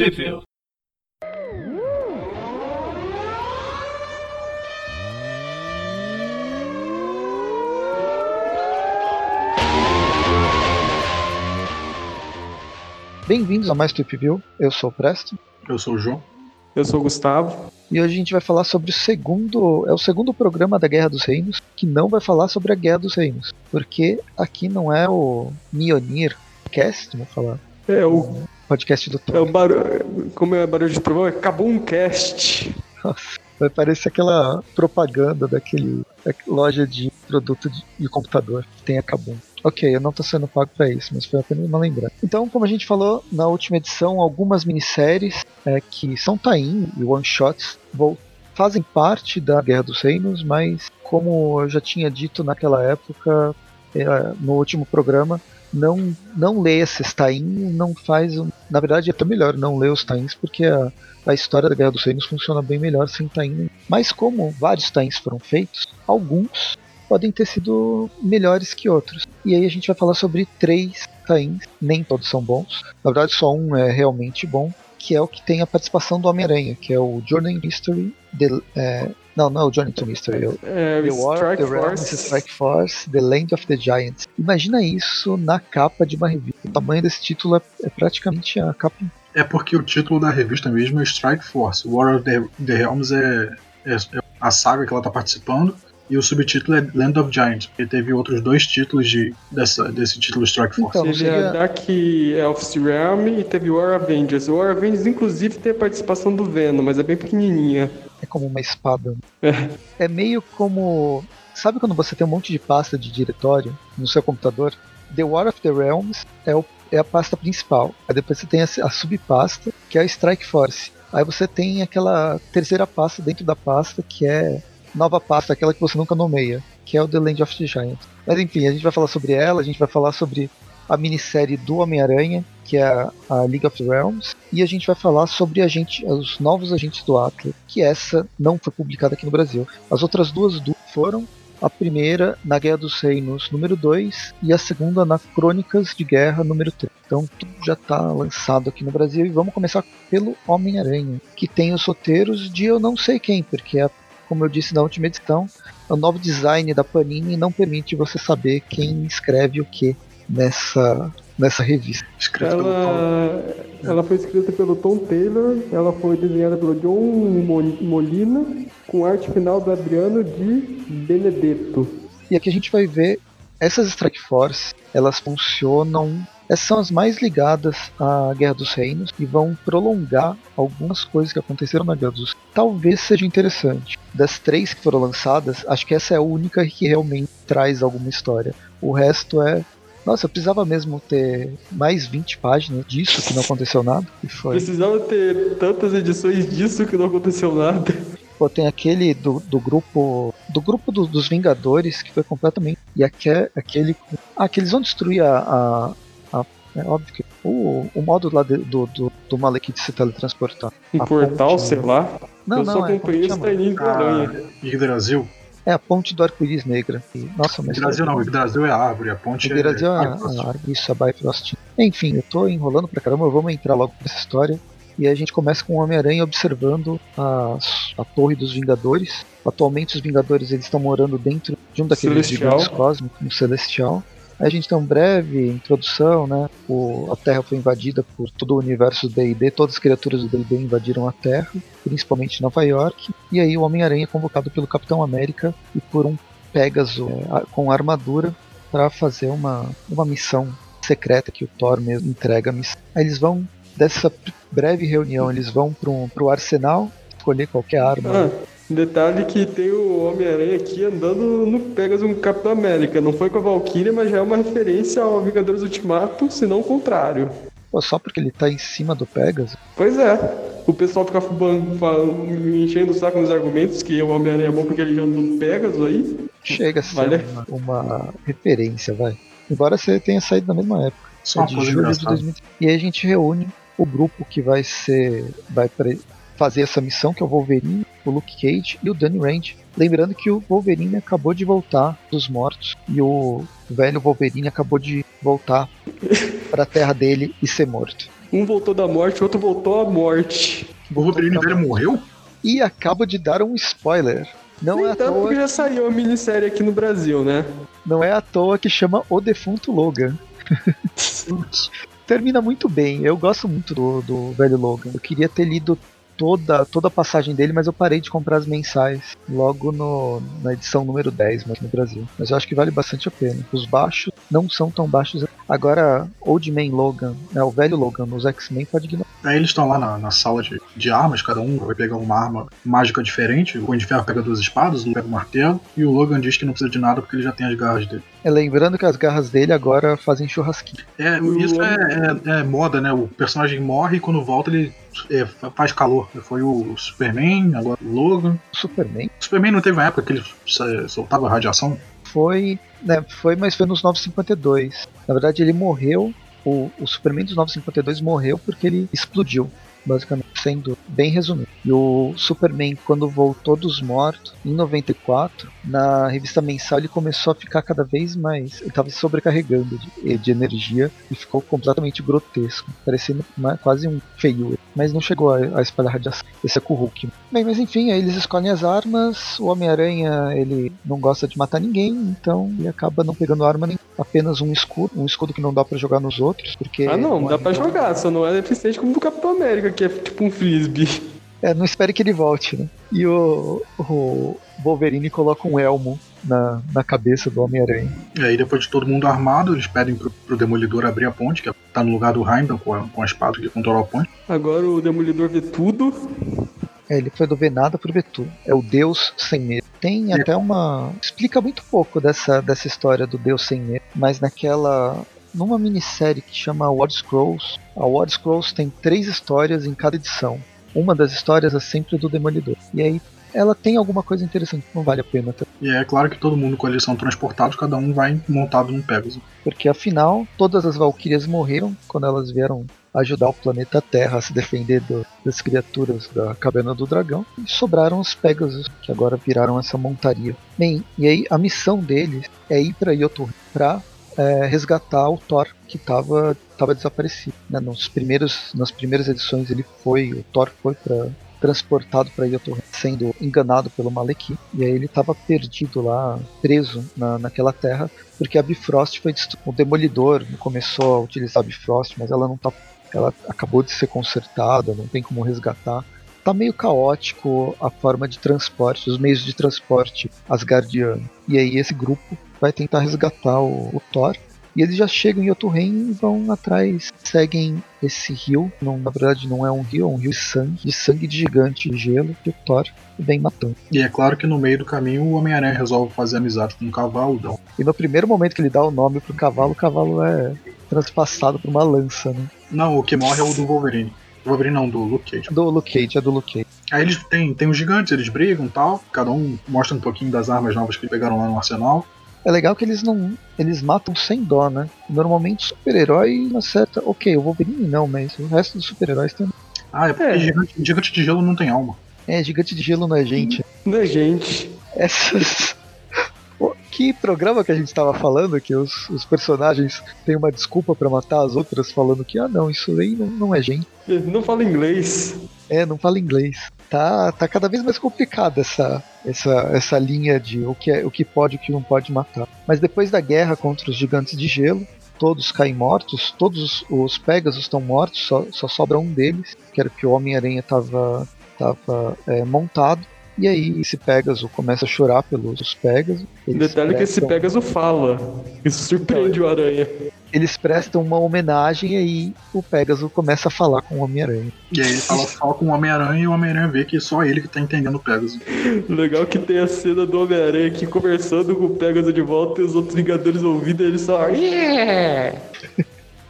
Trivia. Bem-vindos a mais Trip View. Eu sou o Presto. Eu sou o João. Eu sou o Gustavo. E hoje a gente vai falar sobre o segundo. É o segundo programa da Guerra dos Reinos que não vai falar sobre a Guerra dos Reinos. Porque aqui não é o Mionir Cast, vou falar. É o podcast do É o barulho. Como é barulho de trovão? Acabou um cast. Nossa, vai parecer aquela propaganda daquele da loja de produto de, de computador que tem a Kabum. Ok, eu não tô sendo pago para isso, mas foi apenas uma lembrança. Então, como a gente falou na última edição, algumas minisséries é, que são tain e one-shots fazem parte da Guerra dos Reinos, mas como eu já tinha dito naquela época, é, no último programa, não, não lê esses tain, não faz. Um, na verdade, é até melhor não ler os tains, porque a, a história da Guerra dos Reinos funciona bem melhor sem tain. Mas como vários tains foram feitos, alguns podem ter sido melhores que outros. E aí a gente vai falar sobre três tains, nem todos são bons. Na verdade, só um é realmente bom, que é o que tem a participação do Homem-Aranha, que é o Journey. The, é, não, não é o Journey to Mystery. É, é, the War, Strike The Realms, Force. Strike Force, The Land of the Giants. Imagina isso na capa de uma revista. O tamanho desse título é, é praticamente a capa. É porque o título da revista mesmo é Strike Force. War of the, the Realms é, é, é a saga que ela está participando. E o subtítulo é Land of Giants, porque teve outros dois títulos de, dessa, desse título Strike Force. Então, Teve seria- a Dark Elf's Realm e teve War Avengers. O War Avengers, inclusive, tem a participação do Venom, mas é bem pequenininha. É como uma espada. É. É meio como. Sabe quando você tem um monte de pasta de diretório no seu computador? The War of the Realms é, o- é a pasta principal. Aí depois você tem a, a subpasta, que é a Strike Force. Aí você tem aquela terceira pasta dentro da pasta, que é nova pasta, aquela que você nunca nomeia, que é o The Land of the Giants. Mas enfim, a gente vai falar sobre ela, a gente vai falar sobre a minissérie do Homem-Aranha, que é a, League of Realms, e a gente vai falar sobre agente, os novos agentes do Atlas, que essa não foi publicada aqui no Brasil. As outras duas du- foram a primeira na Guerra dos Reinos número 2 e a segunda na Crônicas de Guerra número 3. Então tudo já está lançado aqui no Brasil e vamos começar pelo Homem-Aranha, que tem os roteiros de eu não sei quem, porque é, como eu disse na última edição, o novo design da Panini não permite você saber quem escreve o que nessa nessa revista. Tom. Ela, ela foi escrita pelo Tom Taylor, ela foi desenhada pelo John Mo- Molina, com arte final do Adriano de Benedetto. E aqui a gente vai ver essas Strike Force, elas funcionam. Essas são as mais ligadas à Guerra dos Reinos e vão prolongar algumas coisas que aconteceram na Guerra dos Reinos. Talvez seja interessante. Das três que foram lançadas, acho que essa é a única que realmente traz alguma história. O resto é. Nossa, eu precisava mesmo ter mais 20 páginas disso que não aconteceu nada. E foi. Precisava ter tantas edições disso que não aconteceu nada. Pô, tem aquele do, do grupo. Do grupo do- dos Vingadores que foi completamente. E aque- aquele. Ah, que eles vão destruir a. a- a- é óbvio que. O, o modo lá de- do, do, do Malekith se teletransportar. Um portal, ponte, sei né? lá. Não, eu não, só é, acompanhei esse chama? taininho do Aranha. Yggdrasil. É a ponte do arco-íris negra. E, nossa, mas. Yggdrasil não, Yggdrasil é a árvore, a ponte é é. a, a, isso, a Bifrost. Enfim, eu tô enrolando pra caramba, vamos entrar logo nessa história. E a gente começa com o Homem-Aranha observando as- a Torre dos Vingadores. Atualmente os Vingadores eles estão morando dentro de um daqueles gigantes cósmicos, no Celestial. A gente tem uma breve introdução, né? O, a Terra foi invadida por todo o universo do D&D, todas as criaturas do D&D invadiram a Terra, principalmente Nova York. E aí o Homem-Aranha é convocado pelo Capitão América e por um Pégaso é, com armadura para fazer uma, uma missão secreta que o Thor mesmo entrega. Aí eles vão, dessa breve reunião, eles vão pro, pro arsenal, escolher qualquer arma. Ah, detalhe que tem o Homem-Aranha aqui andando no Pegasus no Capitão América. Não foi com a Valkyria, mas já é uma referência ao Vingadores Ultimato, se não o contrário. Pô, só porque ele tá em cima do Pegasus. Pois é. O pessoal fica enchendo o saco nos argumentos que o Homem-Aranha é bom porque ele já anda no Pegasus aí. Chega a ser Vale. uma, uma referência, vai. Embora você tenha saído na mesma época. Só uma de julho de engraçada. 2000. E aí a gente reúne o grupo que vai ser. vai fazer essa missão, que é o Wolverine, o Luke Cage e o Danny Rand. Lembrando que o Wolverine acabou de voltar dos mortos e o velho Wolverine acabou de voltar para a terra dele e ser morto. Um voltou da morte, o outro voltou à morte. O Wolverine velho morreu? E acabo de dar um spoiler. Não Nem é, à tanto toa, porque já saiu a minissérie aqui no Brasil, né? não é à toa que chama O Defunto Logan. Termina muito bem. Eu gosto muito do, do velho Logan. Eu queria ter lido toda, toda a passagem dele, mas eu parei de comprar as mensais logo no, na edição número 10 aqui no Brasil. Mas eu acho que vale bastante a pena. Os baixos não são tão baixos. Agora, Old Man Logan, né, o velho Logan nos X-Men pode ignorar. Aí eles estão lá na, na sala de, de armas, cada um vai pegar uma arma mágica diferente. O Punho de Ferro pega duas espadas, o pega o martelo, e o Logan diz que não precisa de nada porque ele já tem as garras dele. É, lembrando que as garras dele agora fazem churrasquinho. É, isso é, é- é moda, né? O personagem morre e quando volta ele é, fa- faz calor. Foi o Superman, agora o Logan. Superman O Superman não teve uma época que ele soltava radiação? foi, né, foi, mas foi nos 952. Na verdade, ele morreu. O, o Superman dos 952 morreu porque ele explodiu, basicamente, sendo bem resumido. E o Superman, quando voltou dos mortos, em 94, na revista mensal, ele começou a ficar cada vez mais. Ele estava se sobrecarregando de, de energia e ficou completamente grotesco, parecendo uma- quase um feio. Mas não chegou a, a espalhar radiação. Esse é com o Hulk. Bem, mas enfim, aí eles escolhem as armas. O Homem-Aranha, ele não gosta de matar ninguém, então ele acaba não pegando arma nem apenas um escudo, um escudo que não dá pra jogar nos outros, porque Ah, não, dá pra jogar, só não é eficiente como o do Capitão América, que é tipo um frisbee. É, não espere que ele volte, né? E o, o Wolverine coloca um elmo na, na cabeça do Homem-Aranha. E aí, depois de todo mundo armado, eles pedem pro, pro Demolidor abrir a ponte, que tá no lugar do Heimdall com a, com a espada que controla a ponte. Agora o Demolidor vê tudo. É, ele foi do ver nada pro ver tudo. É o Deus sem medo. Tem até uma. Explica muito pouco dessa, dessa história do Deus sem medo, mas naquela. Numa minissérie que chama War Scrolls, a War Scrolls tem três histórias em cada edição. Uma das histórias é sempre do Demolidor. E aí ela tem alguma coisa interessante, não vale a pena ter. E é claro que todo mundo com eles são transportados, cada um vai montado num Pegasus. Porque afinal, todas as Valkyrias morreram quando elas vieram ajudar o planeta Terra a se defender do- das criaturas da Caverna do Dragão. E sobraram os Pegasus, que agora viraram essa montaria. Bem, e aí a missão deles é ir para Yoto para resgatar o Thor que estava tava desaparecido. né? Nos primeiros, nas primeiras edições ele foi, o Thor foi para transportado para Yoto, sendo enganado pelo Malekith. E aí ele estava perdido lá, preso na, naquela terra porque a Bifrost foi o demolidor começou a utilizar a Bifrost, mas ela não tá ela acabou de ser consertada, não tem como resgatar. Tá meio caótico a forma de transporte, os meios de transporte asgardiano. E aí esse grupo vai tentar resgatar o, o Thor. E eles já chegam em Jotunheim e vão atrás, seguem esse rio. Não, na verdade não é um rio, é um rio de sangue, de sangue de gigante de gelo que o Thor vem matando. E é claro que no meio do caminho o Homem-Aranha resolve fazer amizade com um cavalo. Então, E no primeiro momento que ele dá o nome pro cavalo, o cavalo é transpassado por uma lança, né? não, o que morre é o do Wolverine. O Wolverine não, do Luke Cage. Do Luke Cage, é do Luke Cage. Aí eles têm, tem os gigantes, eles brigam e tal. Cada um mostra um pouquinho das armas novas que pegaram lá no arsenal. É legal que eles não. Eles matam sem dó, né? Normalmente super-herói acerta. Ok, o Wolverine não, mas o resto dos super-heróis também. Ah, é porque É. Gigante, gigante de gelo não tem alma. É, gigante de gelo não é gente. Não é gente. Essas. Que programa que a gente tava falando que os, os personagens têm uma desculpa pra matar as outras, falando que, ah não, isso aí não, não é gente. Não fala inglês. É, não fala inglês. Tá, tá cada vez mais complicada essa, essa, essa linha de o que, é, o que pode e o que não pode matar. Mas depois da guerra contra os gigantes de gelo, todos caem mortos, todos os, Pegasus estão mortos, só, só sobra um deles, que era o que o Homem-Aranha estava tava, é, montado. E aí esse Pegasus começa a chorar pelos Pegasus. Eles Detalhe que esse prestam- Pegasus fala. Isso surpreende o Aranha. Eles prestam uma homenagem e aí o Pegasus começa a falar com o Homem-Aranha. E aí ele fala só com o Homem-Aranha e o Homem-Aranha vê que só ele que tá entendendo o Pegasus. Legal que tem a cena do Homem-Aranha aqui conversando com o Pegasus de volta e os outros Vingadores ouvindo e ele só. "Yeah!"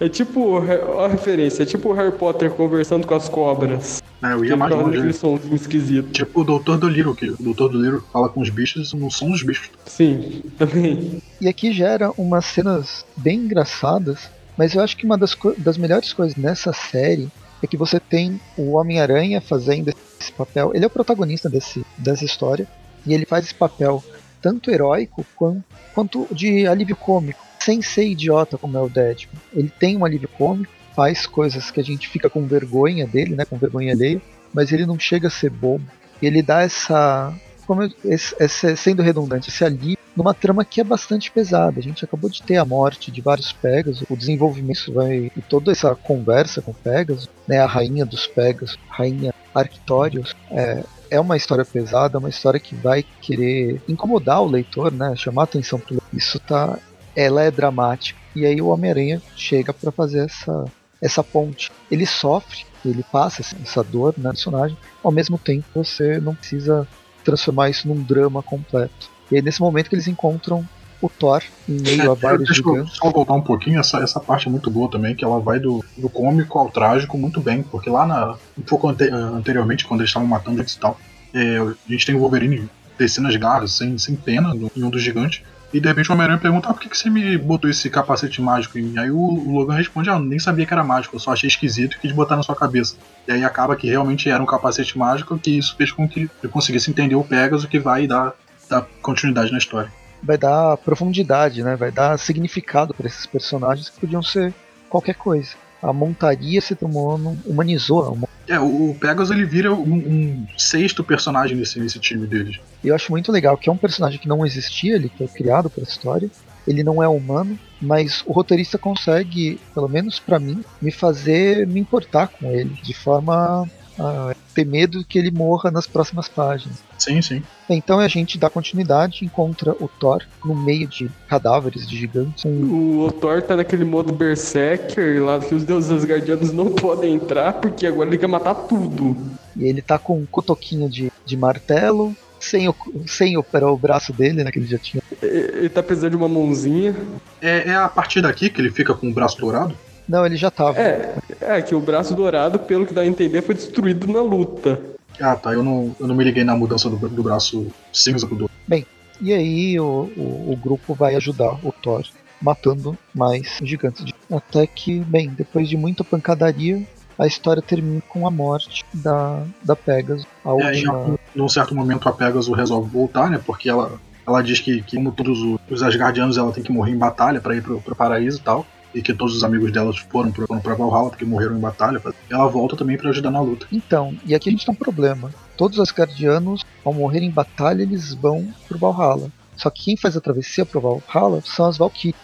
É tipo, a referência, é tipo o Harry Potter conversando com as cobras. É, eu ia mais fala longe. aquele somzinho esquisito. Tipo o Doutor do Little, que o Doutor do Little fala com os bichos, não são os bichos. Sim, também. E aqui gera umas cenas bem engraçadas, mas eu acho que uma das, co- das melhores coisas nessa série é que você tem o Homem-Aranha fazendo esse papel. Ele é o protagonista desse, dessa história, e ele faz esse papel tanto heróico quanto, quanto de alívio cômico, sem ser idiota como é o Deadpool. Ele tem um alívio cômico, faz coisas que a gente fica com vergonha dele, né? Com vergonha alheia, mas ele não chega a ser bobo. Ele dá essa. Como eu, esse, esse, sendo redundante, esse alívio numa trama que é bastante pesada. A gente acabou de ter a morte de vários Pegasus, o desenvolvimento vai. e toda essa conversa com Pegasus, né? A rainha dos Pegasus, rainha Arctorius, é, é uma história pesada, uma história que vai querer incomodar o leitor, né? Chamar atenção pro leitor. Isso tá. Ela é dramática. E aí o Homem-Aranha chega para fazer essa, essa ponte. Ele sofre, ele passa essa dor na né, personagem, ao mesmo tempo você não precisa transformar isso num drama completo. E aí nesse momento que eles encontram o Thor em meio é, a vários deixa gigantes. Só voltar um pouquinho, essa, essa parte é muito boa também, que ela vai do, do cômico ao trágico muito bem, porque lá na, um pouco ante, anteriormente, quando eles estavam matando eles e tal, é, a gente tem o Wolverine descendo as garras sem, sem pena em um dos gigantes, e de repente o Homem-Aranha pergunta: ah, por que, que você me botou esse capacete mágico em mim? Aí o, Logan responde: ah, nem sabia que era mágico, eu só achei esquisito e quis botar na sua cabeça. E aí acaba que realmente era um capacete mágico, que isso fez com que ele conseguisse entender o Pegasus, que vai dar, dar continuidade na história. Vai dar profundidade, né? Vai dar significado para esses personagens que podiam ser qualquer coisa a montaria se tomou, humanizou. É, o Pegasus ele vira um, um, sexto personagem nesse, nesse time deles. Eu acho muito legal que é um personagem que não existia, ele foi criado para a história. Ele não é humano, mas o roteirista consegue, pelo menos para mim, me fazer me importar com ele de forma a ter medo que ele morra nas próximas páginas. Sim, sim. Então a gente dá continuidade, encontra o Thor no meio de cadáveres de gigantes. Um... O Thor tá naquele modo Berserker lá que os deuses guardianos não podem entrar porque agora ele quer matar tudo. E ele tá com um cotoquinho de, de martelo, sem o, sem o, o braço dele, né? Que ele já tinha. Ele tá precisando de uma mãozinha. É, é a partir daqui que ele fica com o braço dourado? Não, ele já tava. É, é que o braço dourado, pelo que dá a entender, foi destruído na luta. Ah, tá. Eu não, eu não me liguei na mudança do, do braço cinza pro dourado. Bem, e aí o, o, o, grupo vai ajudar o Thor, matando mais gigantes. Até que, bem, depois de muita pancadaria, a história termina com a morte da, da Pegasus. A é, última... em, num certo momento a Pegasus resolve voltar, né? Porque ela, ela diz que, que como todos os Asgardianos, ela tem que morrer em batalha para ir pro, pro paraíso e tal e que todos os amigos delas foram pra, foram pra Valhalla porque morreram em batalha, ela volta também para ajudar na luta. Então, e aqui a gente tem um problema. Todos os Asgardianos, ao morrer em batalha, eles vão pro Valhalla. Só que quem faz a travessia pro Valhalla são as Valkyrias.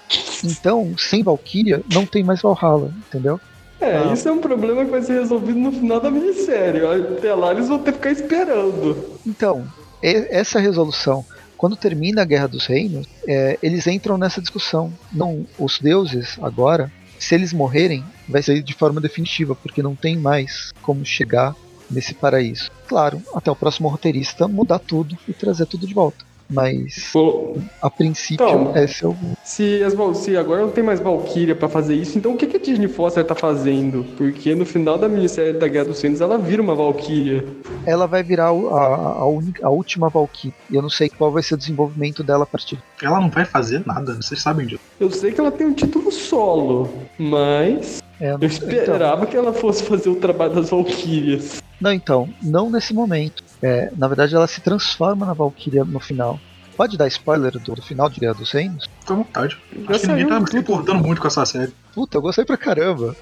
Então, sem Valkyria, não tem mais Valhalla, entendeu? É, ah. isso é um problema que vai ser resolvido no final da minissérie. Até lá eles vão ter que ficar esperando. Então, essa resolução quando termina a Guerra dos Reinos, é, eles entram nessa discussão. Não, os deuses agora, se eles morrerem, vai ser de forma definitiva, porque não tem mais como chegar nesse paraíso. Claro, até o próximo roteirista mudar tudo e trazer tudo de volta. Mas Pô. a princípio então, esse é o. Se, as, se agora não tem mais Valkyria para fazer isso, então o que, que a Disney Foster tá fazendo? Porque no final da minissérie da Guerra dos Reinos ela vira uma Valkyria. Ela vai virar a, a, a, última Valkyria. E eu não sei qual vai ser o desenvolvimento dela a partir. Ela não vai fazer nada, vocês sabem disso. Eu sei que ela tem um título solo, mas. É, eu, não... eu esperava então... que ela fosse fazer o trabalho das Valkyrias. Não, então, não nesse momento. É, na verdade, ela se transforma na Valkyria no final. Pode dar spoiler do, do final de Guerra dos Reinos? Fica à vontade. Acho que ninguém tá se importando muito com essa série. Puta, eu gostei pra caramba.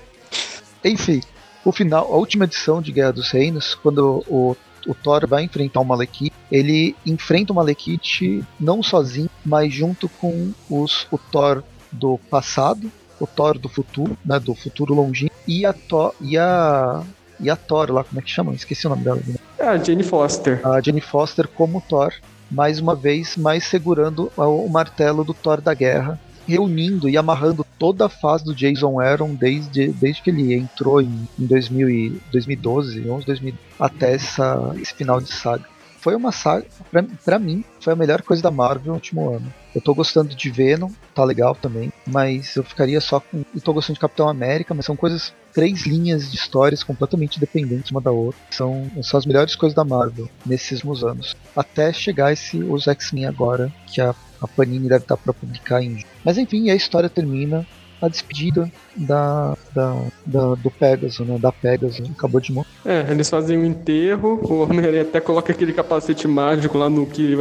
Enfim, o final, a última edição de Guerra dos Reinos, quando o, o Thor vai enfrentar o Malekith, ele enfrenta o Malekith não sozinho, mas junto com os, o Thor do passado, o Thor do futuro, né, do futuro longínquo, e a, Thor, e a e a Thor lá, como é que chama? Esqueci o nome dela. Né? É a Jane Foster. A Jane Foster como Thor, mais uma vez, mais segurando o martelo do Thor da Guerra, reunindo e amarrando toda a fase do Jason Aaron desde, desde que ele entrou em, em 2000 e, 2012, 11, 2000, até essa, esse final de saga foi uma saga, pra, pra, mim, foi a melhor coisa da Marvel no último ano. Eu tô gostando de Venom, tá legal também, mas eu ficaria só com. Eu tô gostando de Capitão América, mas são coisas. Três linhas de histórias completamente independentes uma da outra. São, são as melhores coisas da Marvel nesses últimos anos. Até chegar esse, os X-Men agora, que a, a Panini deve estar para publicar em. Mas enfim, a história termina a despedida da, da, da, do Pegasus, né? Da Pegasus, acabou de morrer. É, eles fazem um enterro, o Homem-Aranha até coloca aquele capacete mágico lá no que,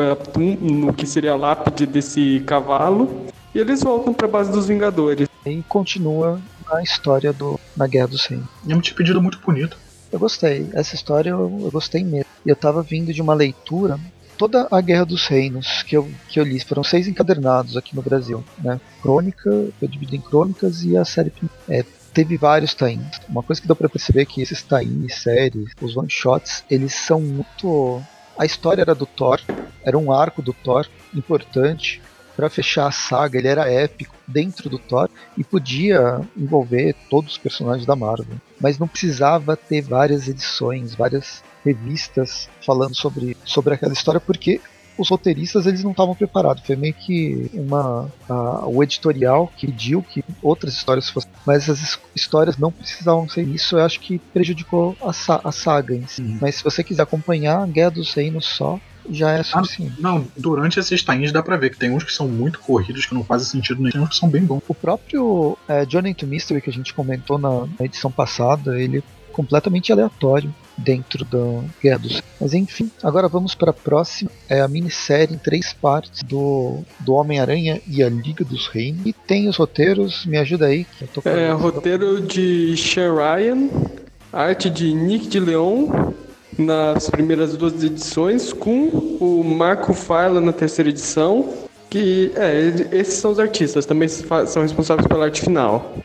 no que seria a lápide desse cavalo, e eles voltam para a base dos Vingadores. E continua na história do na Guerra dos Reinos. E é um pedido muito bonito. Eu gostei. Essa história eu, eu gostei mesmo. E eu tava vindo de uma leitura. Toda a Guerra dos Reinos que eu, que eu li foram seis encadernados aqui no Brasil. Né? Crônica, eu dividi em crônicas e a série. É, teve vários tains. Uma coisa que deu pra perceber é que esses tains, séries, os one shots, eles são muito. A história era do Thor, era um arco do Thor importante para fechar a saga. Ele era épico dentro do Thor e podia envolver todos os personagens da Marvel, mas não precisava ter várias edições, várias revistas falando sobre, sobre aquela história, porque os roteiristas eles não estavam preparados. Foi meio que uma a, o editorial que pediu que outras histórias fossem, mas as histórias não precisavam ser isso. Eu acho que prejudicou a, a saga em si. Uhum. Mas se você quiser acompanhar a Guerra dos Reinos só, já é suficiente. Ah, não, durante esses tains dá pra ver que tem uns que são muito corridos, que não fazem sentido nenhum, tem uns que são bem bons. O próprio é, Journey to Mystery que a gente comentou na, na edição passada, ele é completamente aleatório dentro da Guerra dos Mas enfim, agora vamos para a próxima. É a minissérie em três partes do, do Homem-Aranha e a Liga dos Reinos. E tem os roteiros, me ajuda aí. Que eu tô com a É, roteiro de Sean Ryan, arte de Nick de Leon nas primeiras duas edições, com o Marco Farla na terceira edição. Que, é, esses são os artistas, também são responsáveis pela arte final.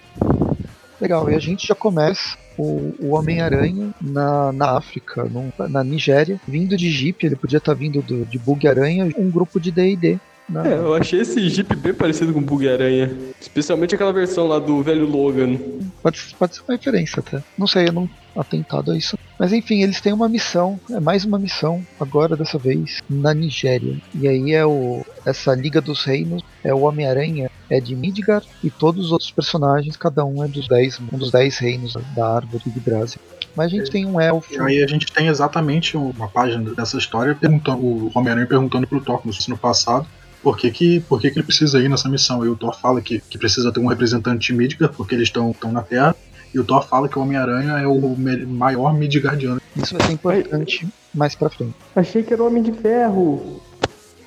Legal, e a gente já começa o, o Homem-Aranha na, na África, num- na Nigéria, vindo de Jeep, ele podia estar vindo do, de Bug-Aranha, um grupo de D&D. né? É, eu achei esse Jeep bem parecido com o Bug-Aranha. Especialmente aquela versão lá do velho Logan. Pode, pode ser uma referência até. Não sei, eu não atentado a isso. Mas enfim, eles têm uma missão, é mais uma missão, agora dessa vez, na Nigéria. E aí é o essa Liga dos Reinos, é o Homem-Aranha, é de Midgar, e todos os outros personagens, cada um é dos 10, um dos 10 reinos da árvore de Yggdrasil. Mas a gente tem um elfo. E aí a gente tem exatamente uma página dessa história perguntando, o Homem-Aranha perguntando pro Thor, no passado, por que, que, por que, que ele precisa ir nessa missão. E o Thor fala que, que precisa ter um representante de Midgard, porque eles estão na Terra. E o Thor fala que o Homem-Aranha é o me- maior Midgardiano. Isso vai ser importante mais pra frente. Achei que era o Homem de Ferro.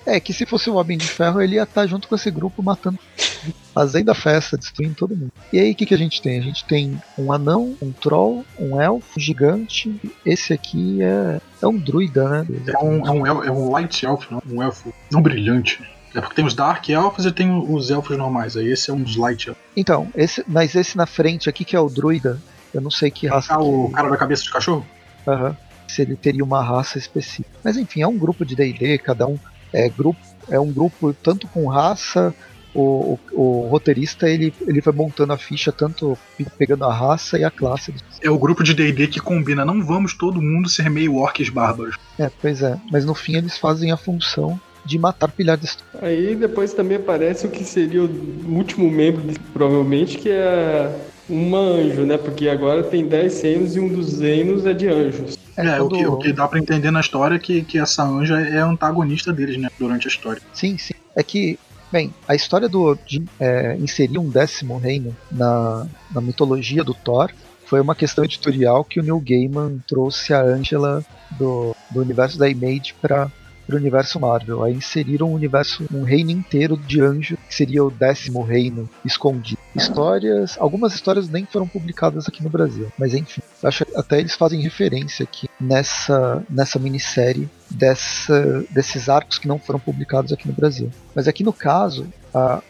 É, que se fosse o Homem de Ferro, ele ia estar junto com esse grupo matando, fazendo a festa, destruindo todo mundo. E aí, o que, que a gente tem? A gente tem um anão, um troll, um elfo, um gigante. Esse aqui é, é um druida, né? É um, é um, el- é um Light Elf, não? um elfo não brilhante. É porque tem os Dark Elfos e tem os elfos normais. Aí esse é um dos Light Elfos. Então, esse, mas esse na frente aqui, que é o druida, eu não sei que raça. Ah, o que- cara da cabeça de cachorro? Aham. se ele teria uma raça específica. Mas enfim, é um grupo de D&D, cada um é grupo, é um grupo tanto com raça, o, o, o roteirista ele, ele vai montando a ficha tanto pegando a raça e a classe. É o grupo de D&D que combina. Não vamos todo mundo ser meio orques bárbaros. É, pois é, mas no fim eles fazem a função de matar pilhares. Aí depois também aparece o que seria o último membro, provavelmente, que é um anjo, né? Porque agora tem 10 reinos e um dos reinos é de anjos. É, o, quando- que, o que dá pra entender na história é que, que essa anja é antagonista deles, né? Durante a história. Sim, sim. É que, bem, a história do, de é, inserir um décimo reino na, na mitologia do Thor foi uma questão editorial que o Neil Gaiman trouxe a Angela do, do universo da Image para universo Marvel. Aí inseriram um universo, um reino inteiro de anjos, que seria o décimo reino escondido. Histórias, algumas histórias nem foram publicadas aqui no Brasil, mas enfim, acho até eles fazem referência aqui nessa, nessa minissérie dessa, desses arcos que não foram publicados aqui no Brasil. Mas aqui no caso, a,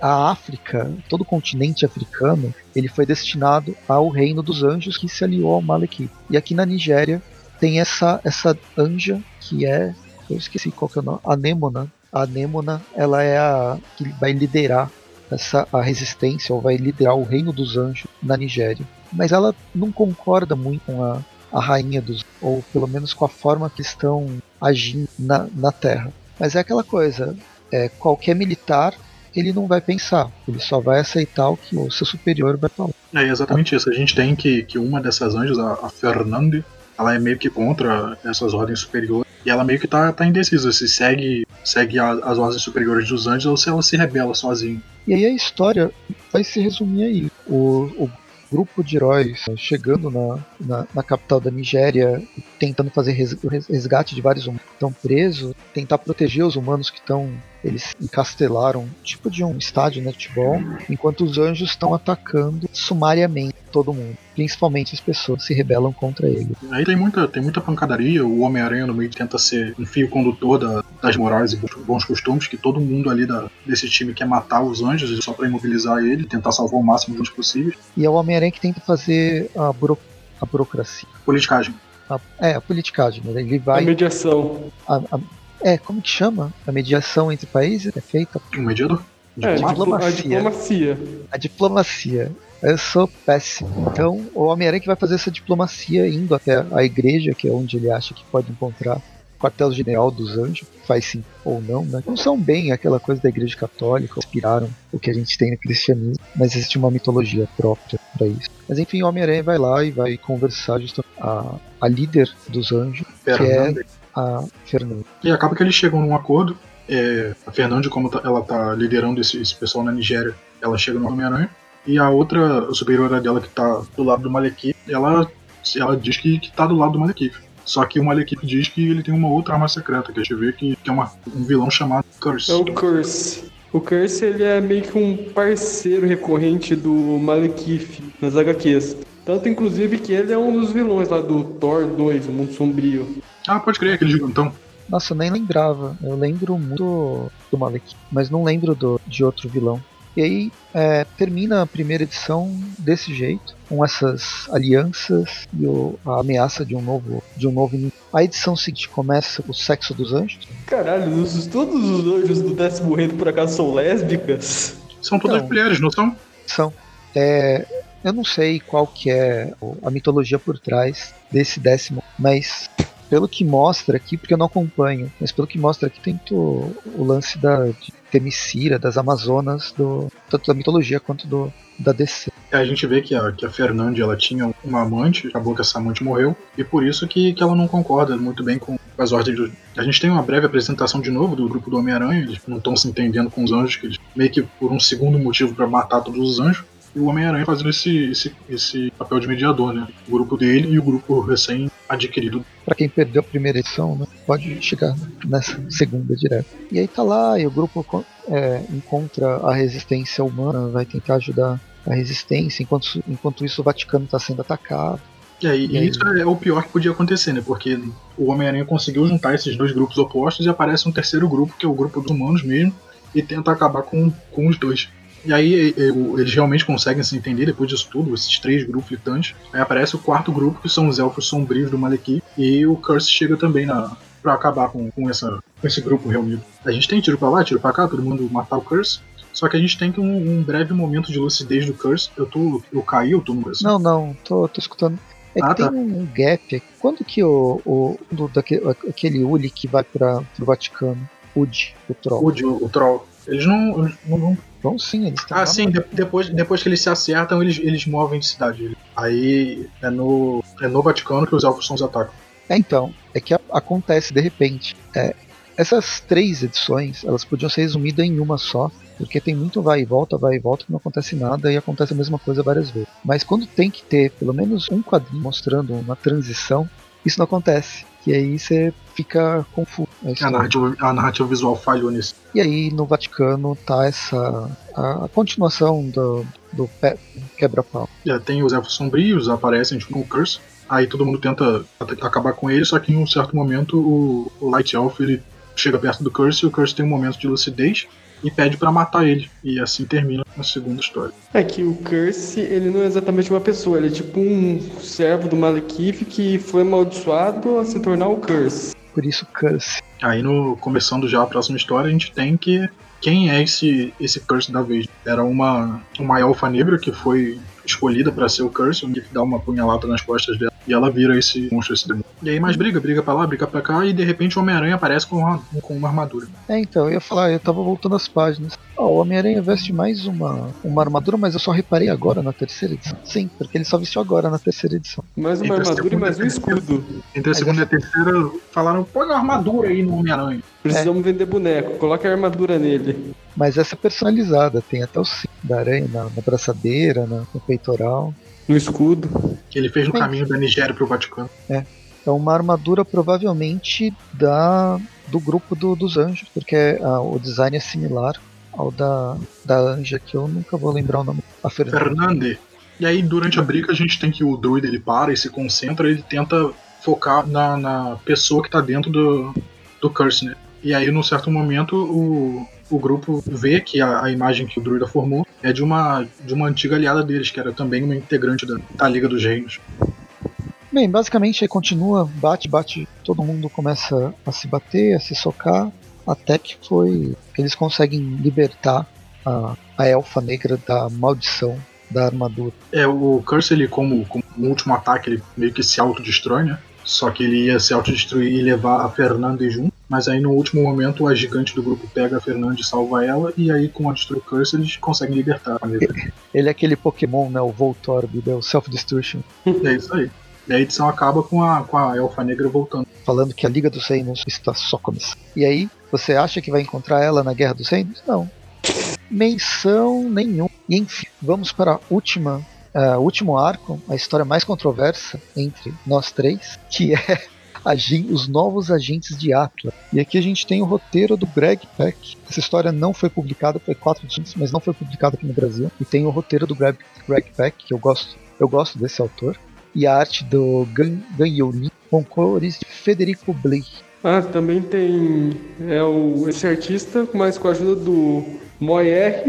a África, todo o continente africano, ele foi destinado ao reino dos anjos que se aliou ao Malekith. E aqui na Nigéria tem essa, essa anja que é, eu esqueci qual que é o nome, Anêmona. A Anêmona, ela é a que vai liderar essa a resistência ou vai liderar o reino dos anjos na Nigéria. Mas ela não concorda muito com a, a rainha dos, ou pelo menos com a forma que estão agindo na, na Terra. Mas é aquela coisa, é, qualquer militar ele não vai pensar, ele só vai aceitar o que o seu superior vai falar. É exatamente isso. A gente tem que, que uma dessas anjas, a, a Fernande, ela é meio que contra essas ordens superiores. E ela meio que tá, tá indecisa se segue, segue a- as ordens superiores dos anjos ou se ela se rebela sozinha. E aí a história vai se resumir aí. O, o, grupo de heróis eh, chegando na, na, na capital da Nigéria, tentando fazer res, resgate de vários humanos que estão presos, tentar proteger os humanos que estão eles encastelaram tipo de um estádio né, de futebol, enquanto os anjos estão atacando sumariamente todo mundo. Principalmente as pessoas se rebelam contra ele. Aí tem muita, tem muita pancadaria, o Homem-Aranha no meio tenta ser um fio condutor da, das morais e bons costumes, que todo mundo ali da, desse time quer matar os anjos só para imobilizar ele, tentar salvar o máximo de anjos possíveis. E é o Homem-Aranha que tenta fazer a, buro, a burocracia. Politicagem. A, é, a politicagem, né? Ele vai. A mediação. A, a, é, como que chama? A mediação entre países é feita? O mediador? É, a diplomacia. A diplomacia. A diplomacia. Eu sou péssimo. Então, o Homem-Aranha que vai fazer essa diplomacia indo até a igreja, que é onde ele acha que pode encontrar o quartel-general dos anjos, faz sim ou não, né? Não são bem aquela coisa da igreja católica, inspiraram o que a gente tem no cristianismo, mas existe uma mitologia própria para isso. Mas enfim, o Homem-Aranha vai lá e vai conversar justamente a, a líder dos anjos, Fernanda. que é a Fernanda. E acaba que eles chegam num acordo. É, a Fernanda, como tá, ela tá liderando esse, esse pessoal na Nigéria, ela chega no Homem-Aranha. E a outra superiora dela, que tá do lado do Malekith, ela, ela diz que, que tá do lado do Malekith. Só que o Malekith diz que ele tem uma outra arma secreta, que a gente vê que, que é uma, um vilão chamado Curse. É o Curse. O Curse ele é meio que um parceiro recorrente do Malekith nas HQs. Tanto inclusive que ele é um dos vilões lá do Thor 2, o Mundo Sombrio. Ah, pode crer, aquele gigantão. Nossa, eu nem lembrava. Eu lembro muito do Malekith, mas não lembro do, de outro vilão. E aí é, termina a primeira edição desse jeito, com essas alianças e o, a ameaça de um novo de um novo A edição seguinte começa com o sexo dos anjos. Caralho, os, todos os anjos do décimo reino por acaso são lésbicas? São todas Não. mulheres, não são? São. É, eu não sei qual que é a mitologia por trás desse décimo, mas pelo que mostra aqui, porque eu não acompanho, mas pelo que mostra aqui tem o, o lance da de Temicira, das Amazonas, do, tanto da mitologia quanto do, da DC. É, a gente vê que a, que a Fernande ela tinha uma amante, acabou que essa amante morreu, e por isso que, que ela não concorda muito bem com as ordens do. A gente tem uma breve apresentação de novo do grupo do Homem-Aranha, eles não estão se entendendo com os anjos, que eles meio que por um segundo motivo para matar todos os anjos. E o Homem-Aranha fazendo esse, esse, esse papel de mediador, né? O grupo dele e o grupo recém-adquirido. Para quem perdeu a primeira edição, né, pode chegar nessa segunda direto. E aí tá lá, e o grupo é, encontra a resistência humana, vai tentar ajudar a resistência, enquanto, enquanto isso o Vaticano está sendo atacado. E, aí, e, aí? isso é o pior que podia acontecer, né? Porque o Homem-Aranha conseguiu juntar esses dois grupos opostos e aparece um terceiro grupo, que é o grupo dos humanos mesmo, e tenta acabar com, com os dois. E aí eles realmente conseguem se entender depois disso tudo, esses três grupos litantes. Aí aparece o quarto grupo, que são os elfos sombrios do Malekith, e o Curse chega também na para acabar com, com, essa, com esse grupo reunido. A gente tem tiro pra lá, tiro pra cá, todo mundo matar o Curse. Só que a gente tem que um, um breve momento de lucidez do Curse. Eu tô. Eu caí, eu tô no Curse? Não, não, tô, tô escutando. É que ah, tem tá. um gap. Quando que o. o do, daquele, aquele Uli que vai para pro Vaticano? Udi, o Troll. Udi, o, o Troll. Eles não, eles não vão. Vão sim, eles Ah, sim, de, depois, depois que eles se acertam, eles, eles movem de cidade. Aí é no, é no Vaticano que os elfos são os atacam. É, então, é que a, acontece de repente. É, essas três edições, elas podiam ser resumidas em uma só, porque tem muito vai e volta, vai e volta, que não acontece nada e acontece a mesma coisa várias vezes. Mas quando tem que ter pelo menos um quadrinho mostrando uma transição, isso não acontece. E aí você fica confuso. A narrativa, a narrativa visual falhou nisso. E aí no Vaticano tá essa. a, a continuação do, do quebra-pau. É, tem os elfos sombrios, aparecem junto com o Curse. Aí todo mundo tenta acabar com ele, só que em um certo momento o, o Light Elf ele chega perto do Curse e o Curse tem um momento de lucidez e pede para matar ele. E assim termina a segunda história. É que o Curse, ele não é exatamente uma pessoa, ele é tipo um servo do Malekith que foi amaldiçoado a se tornar o Curse. Por isso Curse. Aí no começando já a próxima história, a gente tem que quem é esse esse Curse da vez? Era uma uma elfa negra que foi escolhida para ser o Curse, que dá uma punhalada nas costas dela e ela vira esse monstro, esse demônio. E aí mais briga, briga pra lá, briga pra cá, e de repente o Homem-Aranha aparece com uma, com uma armadura. É, então, eu ia falar, eu tava voltando às páginas. Oh, o Homem-Aranha veste mais uma, uma armadura, mas eu só reparei agora na terceira edição. Sim, porque ele só vestiu agora na terceira edição. Mais uma Entre armadura e mais um escudo. Entre a segunda e a terceira, falaram, põe uma armadura aí no Homem-Aranha. Precisamos é. vender boneco, coloca a armadura nele. Mas essa é personalizada, tem até o cinto da aranha na, na braçadeira, na, no peitoral. No escudo. Que ele fez no caminho da Nigéria pro Vaticano. É uma armadura provavelmente da do grupo do- dos anjos, porque ah, o design é similar ao da, da anja, que eu nunca vou lembrar o nome. A Fernanda. Fernande. E aí, durante a briga, a gente tem que o druida ele para e se concentra, ele tenta focar na, na pessoa que tá dentro do, do curse, né? E aí, num certo momento, o, o grupo vê que a, a imagem que o druida formou é de uma, de uma antiga aliada deles, que era também uma integrante da, da Liga dos Reinos. Bem, basicamente aí continua, bate, bate, todo mundo começa a se bater, a se socar, até que foi eles conseguem libertar a, a elfa negra da maldição da armadura. É, o Curse, ele, como, como um último ataque, ele meio que se autodestrói, né? Só que ele ia se autodestruir e levar a Fernanda junto. Mas aí no último momento a gigante do grupo pega a Fernanda e salva ela. E aí com a Destru Curse eles conseguem libertar a negra. Ele é aquele Pokémon, né, o Voltorb, né, o Self-Destruction, é isso aí. E a edição acaba com a, com a Elfa Negra voltando. falando que a Liga dos Reinos está só começando. E aí, você acha que vai encontrar ela na Guerra dos Reinos? Não. Menção nenhuma. E enfim, vamos para a última, ah, último arco, a história mais controversa entre nós três, que é os novos agentes de Atlas. E aqui a gente tem o roteiro do Greg Peck. Essa história não foi publicada, foi quatro edições, mas não foi publicada aqui no Brasil. E tem o roteiro do Greg, Greg Peck, que eu gosto, eu gosto desse autor. E a arte do Gan, Gan Yolin, com cores de Federico Blake. Ah, também tem é o, esse artista, mas com a ajuda do Moyer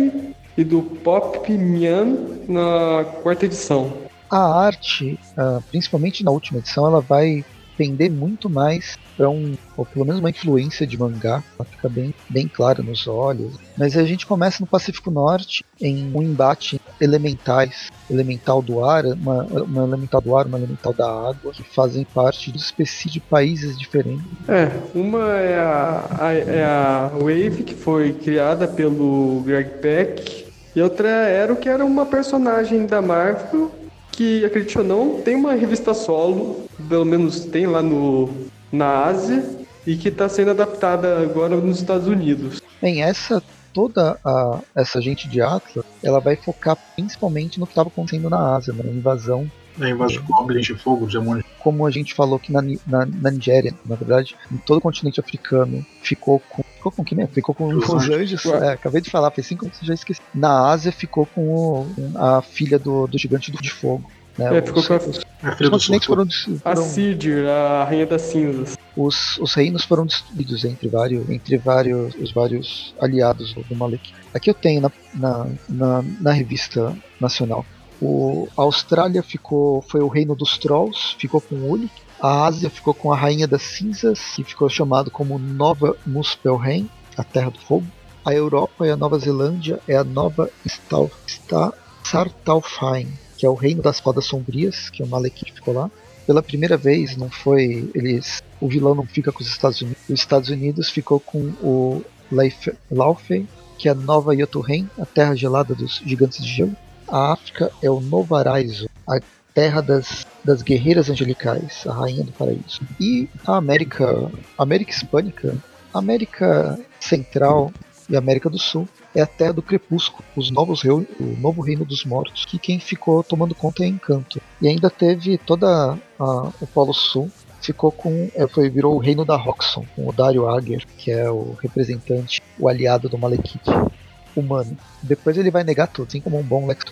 e do Pop Mian na quarta edição. A arte, ah, principalmente na última edição, ela vai pender muito mais para um, ou pelo menos uma influência de mangá, fica bem, bem clara nos olhos. Mas a gente começa no Pacífico Norte em um embate elementais, elemental do ar, uma, uma elemental do ar, uma elemental da água, que fazem parte de espécies de países diferentes. É, uma é a, a- é a Wave, que foi criada pelo Greg Peck, e outra é a Arrow, que era uma personagem da Marvel, que, acredite ou não, tem uma revista solo, pelo menos tem lá no, na Ásia, e que está sendo adaptada agora nos Estados Unidos. Bem, essa toda a, essa gente de Atlas, ela vai focar principalmente no que estava acontecendo na Ásia, na invasão A invasão de goblins de fogo, de demônios. como a gente falou que na, na, na Nigéria, na verdade, em todo o continente africano, ficou com. Ficou com quem mesmo? Ficou com Os os anjos. É, acabei de falar, faz cinco minutos já esqueci. Na Ásia ficou com o- a filha do, do gigante do, de fogo. Né? É, ficou os, com a, os do continentes foram, dis- a foram- Cidir, a Rainha das Cinzas. os, os reinos foram destruídos entre vários, entre vários, os vários aliados do, do Malek. Aqui eu tenho na, na, na, na revista nacional. O, a Austrália ficou, foi o reino dos Trolls, ficou com Ulik. A Ásia ficou com a Rainha das Cinzas, que ficou chamado como Nova Muspelheim, a Terra do Fogo. A Europa e a Nova Zelândia é a Nova Stal, Sta, Sartalfheim, que é o reino das Rodas Sombrias, que é o Malekith ficou lá pela primeira vez não foi eles o vilão não fica com os Estados Unidos os Estados Unidos ficou com o Laufey que é a Nova Jotunheim a terra gelada dos gigantes de gelo a África é o Novo Araizo a terra das, das guerreiras angelicais a rainha do paraíso e a América América Hispânica América Central e América do Sul é a terra do crepúsculo, os novos o novo reino dos mortos, que quem ficou tomando conta é Encanto. E ainda teve toda a- o Polo Sul ficou com é, foi virou o reino da Roxxon, com o Dario Ager, que é o representante, o aliado do Malekith humano. Depois ele vai negar tudo, assim como um bom Lex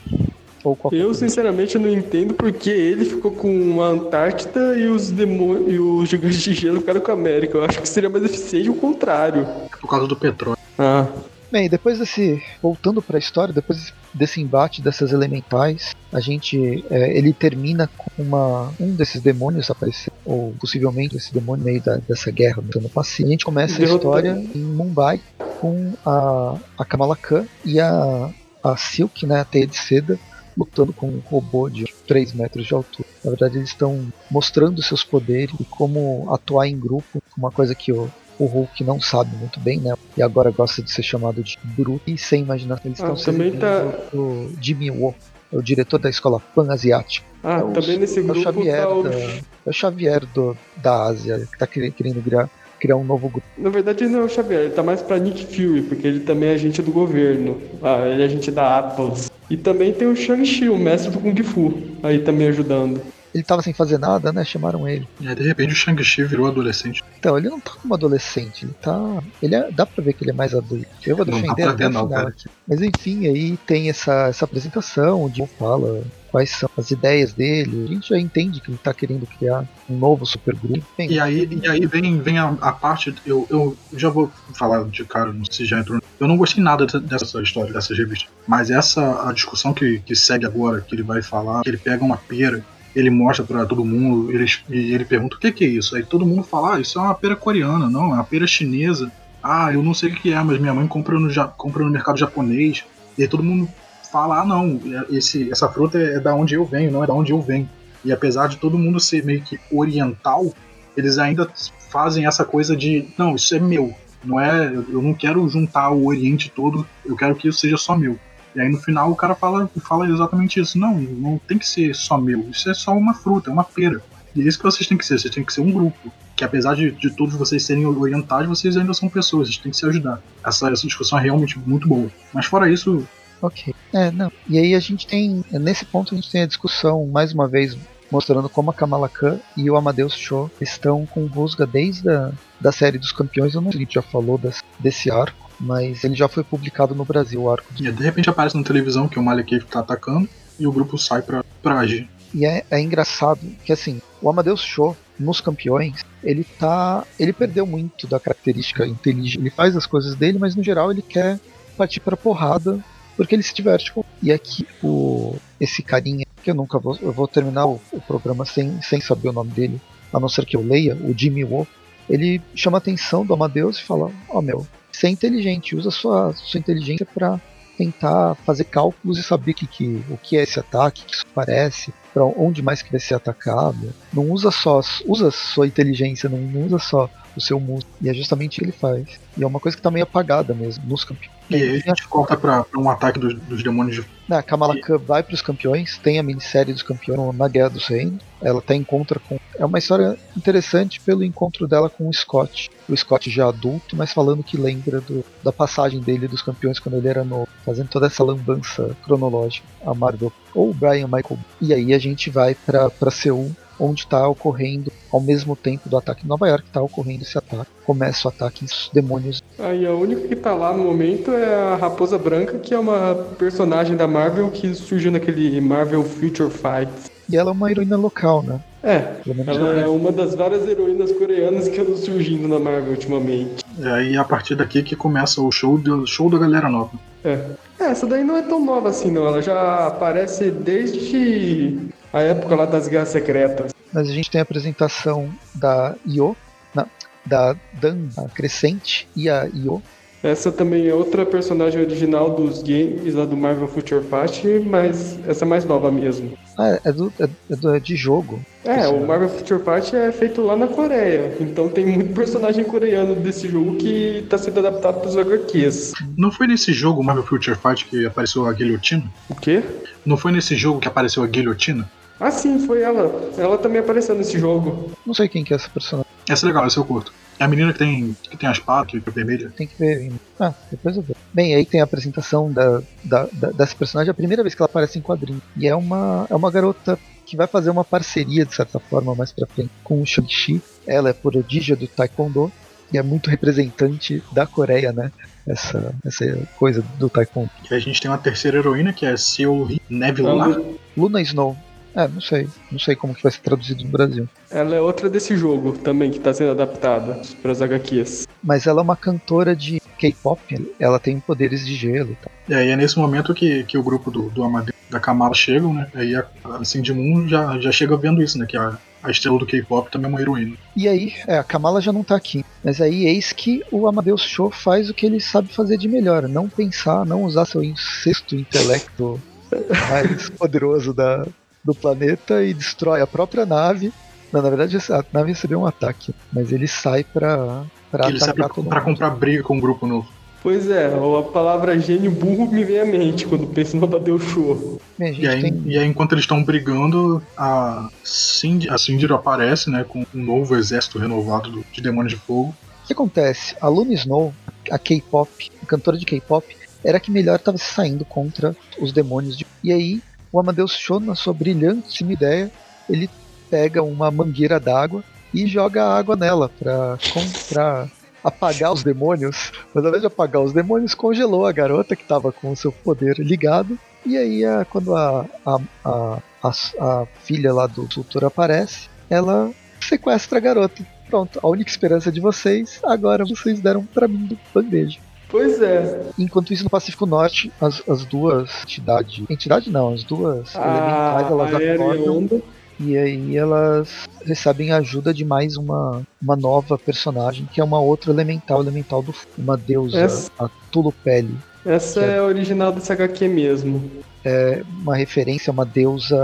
ou qualquer Eu, coisa. sinceramente, não entendo porque ele ficou com a Antártida e os, demônios, e os gigantes de gelo ficaram com a América. Eu acho que seria mais eficiente o contrário. Por causa do petróleo. Ah, Bem, depois desse. Voltando para a história, depois desse embate dessas elementais, a gente. é, ele termina com uma, um desses demônios aparecer, ou possivelmente esse demônio no meio da, dessa guerra no passado. A gente começa a história em Mumbai com a, a Kamala Khan e a, a Silk, né, a teia de seda, lutando com um robô de 3 metros de altura. Na verdade, eles estão mostrando seus poderes e como atuar em grupo, uma coisa que o, o Hulk não sabe muito bem, né? E agora gosta de ser chamado de bruto e sem imaginação. Eles Ah, estão servindo tá- o Jimmy Woo, o diretor da escola Pan-Asiática. ah É o- também nesse é o grupo Xavier, tá o... da, é o Xavier do, da Ásia, que tá querendo, virar, criar um novo grupo. Na verdade, ele não é o Xavier, ele tá mais pra Nick Fury, porque ele também é agente do governo. Ah, ele é agente da Atlas. E também tem o Shang-Chi, o mestre do Kung Fu, aí também ajudando. Ele tava sem fazer nada, né? Chamaram ele. E aí, de repente, o Shang-Chi virou adolescente. Então, ele não tá como adolescente, ele tá. Ele é... dá pra ver que ele é mais adulto. Eu vou Não dá defender até não, cara. aqui. Mas enfim, aí tem essa, essa apresentação, onde ele fala quais são as ideias dele. A gente já entende que ele tá querendo criar um novo supergrupo. Bem, E aí, e aí vem, vem a, a parte. Eu, eu já vou falar de cara, não sei se já entrou. Eu não gostei nada dessa- dessa história, dessa revista. Mas essa a discussão que, que segue agora, que ele vai falar, que ele pega uma pera, ele mostra pra todo mundo, ele, e ele pergunta o que, que é isso. Aí todo mundo fala, ah, isso é uma pera coreana, não, é uma pera chinesa. Ah, eu não sei o que é, mas minha mãe compra no, compra no mercado japonês. E aí todo mundo fala, ah não, esse, essa fruta é da onde eu venho, não é da onde eu venho. E apesar de todo mundo ser meio que oriental, eles ainda fazem essa coisa de, não, isso é meu. Não é, eu não quero juntar o Oriente todo, eu quero que isso seja só meu. E aí no final o cara fala, fala exatamente isso. Não, não tem que ser só meu, isso é só uma fruta, é uma pera. E é isso que vocês têm que ser, vocês têm que ser um grupo. Que apesar de, de todos vocês serem orientais, vocês ainda são pessoas, vocês têm que se ajudar. Essa, essa discussão é realmente muito boa. Mas fora isso, Ok. É, não. E aí a gente tem. Nesse ponto a gente tem a discussão, mais uma vez, mostrando como a Kamala Khan e o Amadeus Cho estão com rusga desde a da série dos campeões. Eu não sei se já falou das- desse arco, mas ele já foi publicado no Brasil, o arco. e de repente aparece na televisão que o Malekith tá atacando e o grupo sai pra, pra agir. E é, é engraçado que assim, o Amadeus Cho nos campeões, ele tá. Ele perdeu muito da característica inteligente. Ele faz as coisas dele, mas no geral ele quer partir pra porrada porque ele se diverte com. E aqui o esse carinha, que eu nunca vou. Eu vou terminar o, o programa sem, sem saber o nome dele, a não ser que eu leia, o Jimmy Woo, ele chama a atenção do Amadeus e fala, ó meu, é inteligente, usa sua, sua inteligência pra tentar fazer cálculos e saber que, que, o que é esse ataque, o que isso parece, para onde mais que vai ser atacado. Não usa só, usa sua inteligência, não, não usa só o seu músculo. E é justamente o que ele faz. E é uma coisa que tá meio apagada mesmo nos campeões. E aí a gente corta pra, pra um ataque dos, dos demônios de A Kamala Khan vai para os campeões, tem a minissérie dos campeões na Guerra dos Reinos. Ela até encontra com. É uma história interessante pelo encontro dela com o Scott. O Scott já adulto, mas falando que lembra do- da passagem dele dos campeões quando ele era novo, fazendo toda essa lambança cronológica. A Marvel ou o Brian Michael. E aí a gente vai para Seul, onde está ocorrendo, ao mesmo tempo do ataque em Nova York, está ocorrendo esse ataque. Começa o ataque dos demônios. Aí a única que tá lá no momento é a Raposa Branca, que é uma personagem da Marvel que surgiu naquele Marvel Future Fight. E ela é uma heroína local, né? É, Pelo menos ela é uma das várias heroínas coreanas que andam surgindo na Marvel ultimamente. E aí a partir daqui que começa o show, do, show da galera nova. É. É, essa daí não é tão nova assim, não. Ela já aparece desde a época lá das Guerras Secretas. Mas a gente tem a apresentação da Io, na- da Dan, a Crescente e a Io. Essa também é outra personagem original dos games lá do Marvel Future Fight, mas essa é mais nova mesmo. Ah, é, do, é, é do- é de jogo. É, o Marvel Future Fight é feito lá na Coreia, então tem muito personagem coreano desse jogo que tá sendo adaptado pros HQs. Não foi nesse jogo Marvel Future Fight que apareceu a guilhotina? O quê? Não foi nesse jogo que apareceu a guilhotina? Ah, sim, foi ela. Ela também apareceu nesse jogo. Não sei quem que é essa personagem. Essa é legal, essa eu curto. É a menina que tem, que tem as patas, que é vermelha. Tem que ver ainda. Ah, depois eu vejo. Bem, aí tem a apresentação da, da, da- dessa personagem, é a primeira vez que ela aparece em quadrinho. E é uma, é uma garota que vai fazer uma parceria, de certa forma, mais pra frente, com o Shang-Chi. Ela é prodígia do Taekwondo e é muito representante da Coreia, né? Essa, essa coisa do Taekwondo. E a gente tem uma terceira heroína, que é Seo Nevilar. Luna Snow. É, não sei. Não sei como que vai ser traduzido no Brasil. Ela é outra desse jogo também que tá sendo adaptada pras HQs. Mas ela é uma cantora de K-pop. Ela tem poderes de gelo e tal. E aí é nesse momento que, que o grupo do, do Amadeus da Kamala chegam, né? Aí a, a Cindy Moon já, já chega vendo isso, né? Que a, a estrela do K-pop também é uma heroína. E aí, é, a Kamala já não tá aqui. Mas aí eis que o Amadeus Cho faz o que ele sabe fazer de melhor. Não pensar, não usar seu sexto intelecto mais poderoso da, do planeta e destrói a própria nave. Não, na verdade, a nave recebeu um ataque. Mas ele sai pra, pra ele sai atacar todo pra mundo. comprar briga com o grupo novo. Pois é, a palavra gênio burro me vem à mente quando penso no Amadeu Show. Gente E aí, tem... e aí, enquanto eles estão brigando, a Cindy, a Cindy aparece, né? Com um novo exército renovado do- de demônios de fogo. O que acontece? A Luna Snow, a K-pop, a cantora de K-pop, era a que melhor estava se saindo contra os demônios. De... E aí, o Amadeus Cho, na sua brilhantíssima ideia, ele pega uma mangueira d'água e joga água nela para apagar os demônios. Mas ao invés de apagar os demônios, congelou a garota que estava com o seu poder ligado. E aí, a, quando a, a, a, a, filha lá do doutor aparece, ela sequestra a garota. Pronto, a única esperança de vocês, agora vocês deram para mim do bandeja. Pois é. Enquanto isso, no Pacífico Norte, as, as duas entidades. Entidade não, as duas a, elementais elas acordam. E aí elas recebem ajuda de mais uma, uma nova personagem, que é uma outra elemental, elemental do uma deusa, Essa... a Tulupele. Essa é, é original desse HQ mesmo. É uma referência a uma deusa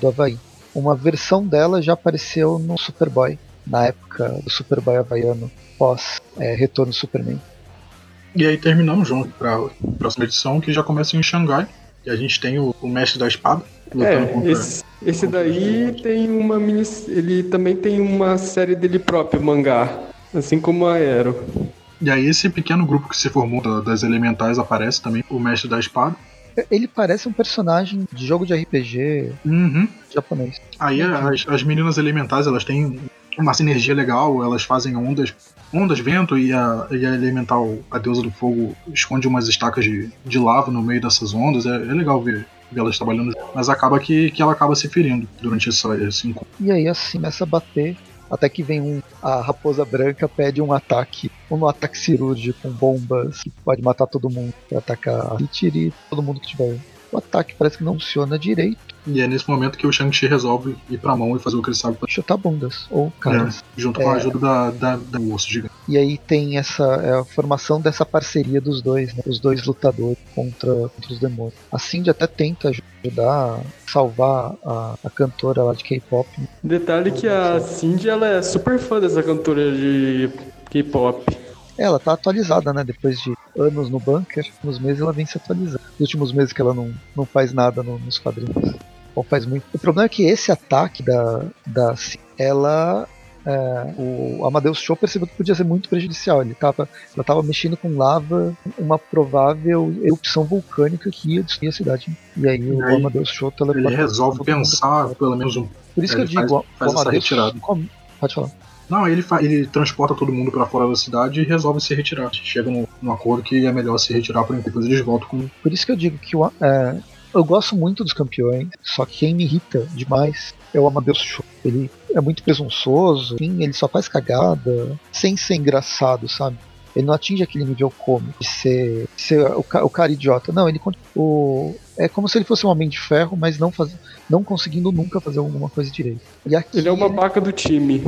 do Havaí. Uma versão dela já apareceu no Superboy, na época do Superboy havaiano, pós é, Retorno do Superman. E aí terminamos junto para a próxima edição, que já começa em Xangai. E a gente tem o, o Mestre da Espada. É, contra, esse, esse daí tem uma mini. Ele também tem uma série dele próprio, mangá. Assim como a Aero. E aí esse pequeno grupo que se formou das elementais aparece também, o Mestre da Espada. Ele parece um personagem de jogo de RPG uhum. japonês. Aí as, as meninas elementais, elas têm uma sinergia legal, elas fazem ondas, ondas, vento e a, e a elemental, a deusa do fogo, esconde umas estacas de, de lava no meio dessas ondas. É, é legal ver, ver elas trabalhando, mas acaba que, que ela acaba se ferindo durante essa, esse encontro. E aí assim começa a bater. Até que vem um. A raposa branca pede um ataque. Um ataque cirúrgico com bombas que pode matar todo mundo. Pra atacar e tirar todo mundo que tiver o ataque parece que não funciona direito. E é nesse momento que o Shang-Chi resolve ir pra mão e fazer o que ele sabe fazer. Chutar bundas, ou caras. É, junto é... com a é. ajuda da, da, da osso gigante. E aí tem essa é a formação dessa parceria dos dois, né? Os dois lutadores contra, contra os demônios. A Cindy até tenta ajudar a salvar a, a cantora lá de K-pop. Detalhe que a Cindy ela é super fã dessa cantora de K-pop. Ela tá atualizada, né? Depois de anos no bunker, nos meses ela vem se atualizando. Nos últimos meses que ela não, não faz nada no, nos quadrinhos. Ou faz muito. O problema é que esse ataque da, da ela é, o Amadeus Show percebeu que podia ser muito prejudicial. Ele tava, ela estava mexendo com lava, uma provável erupção vulcânica que ia destruir a cidade. E aí, o Amadeus Show Ele resolve pensar pelo menos um. Por isso que eu digo, faz, faz o Amadeus. Pode falar. Não, ele, ele transporta todo mundo para fora da cidade e resolve se retirar. Chega num, num acordo que é melhor se retirar por enquanto. Depois eles voltam com. Por isso que eu digo que o, é, eu gosto muito dos campeões, só que quem me irrita demais é o Amadeus Show. Ele é muito presunçoso, enfim, ele só faz cagada, sem ser engraçado, sabe? Ele não atinge aquele nível cômico de ser, ser o, o, cara idiota. Não, ele o, é como se ele fosse um homem de ferro, mas não, faz, não conseguindo nunca fazer alguma coisa direito. ele é uma baca do time.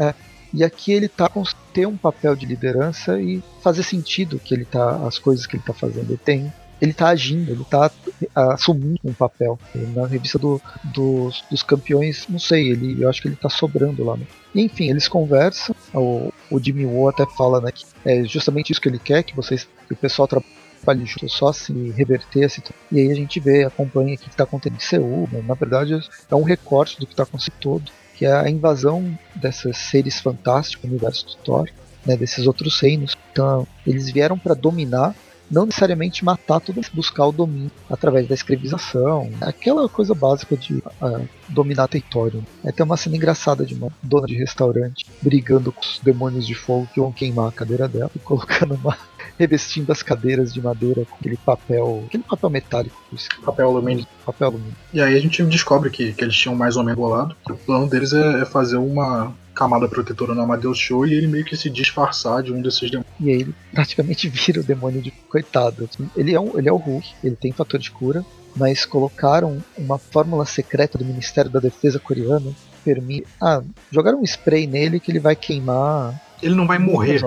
É, e aqui ele tá com ter um papel de liderança e fazer sentido que ele tá as coisas que ele tá fazendo. Ele tem ele tá agindo, ele tá assumindo um papel. Na revista do, dos, dos campeões, não sei, ele, eu acho que ele tá sobrando lá. Né? Enfim, eles conversam, o, o Jimmy Woo até fala né, que é justamente isso que ele quer, que vocês que o pessoal trabalhe junto, só se reverter situação. E aí a gente vê, acompanha o que está acontecendo em Seul, né? na verdade é um recorte do que está acontecendo todo que é a invasão desses seres fantásticos no universo do Thor, né, desses outros reinos. Então, eles vieram para dominar, não necessariamente matar buscar o domínio através da escravização, aquela coisa básica de uh, dominar território. É tem uma cena engraçada de uma dona de restaurante brigando com os demônios de fogo que vão queimar a cadeira dela e colocando uma revestindo as cadeiras de madeira com aquele papel, aquele papel metálico. Papel alumínio. Papel alumínio. E aí a gente descobre que, que eles tinham mais ou menos bolado. O plano deles é, é fazer uma camada protetora no Amadeus Show e ele meio que se disfarçar de um desses demônios. E aí ele praticamente vira o demônio de coitado. Ele é, um, ele é o Hulk, ele tem fator de cura, mas colocaram uma fórmula secreta do Ministério da Defesa coreano permite. Ah, jogaram um spray nele que ele vai queimar. Ele não vai morrer.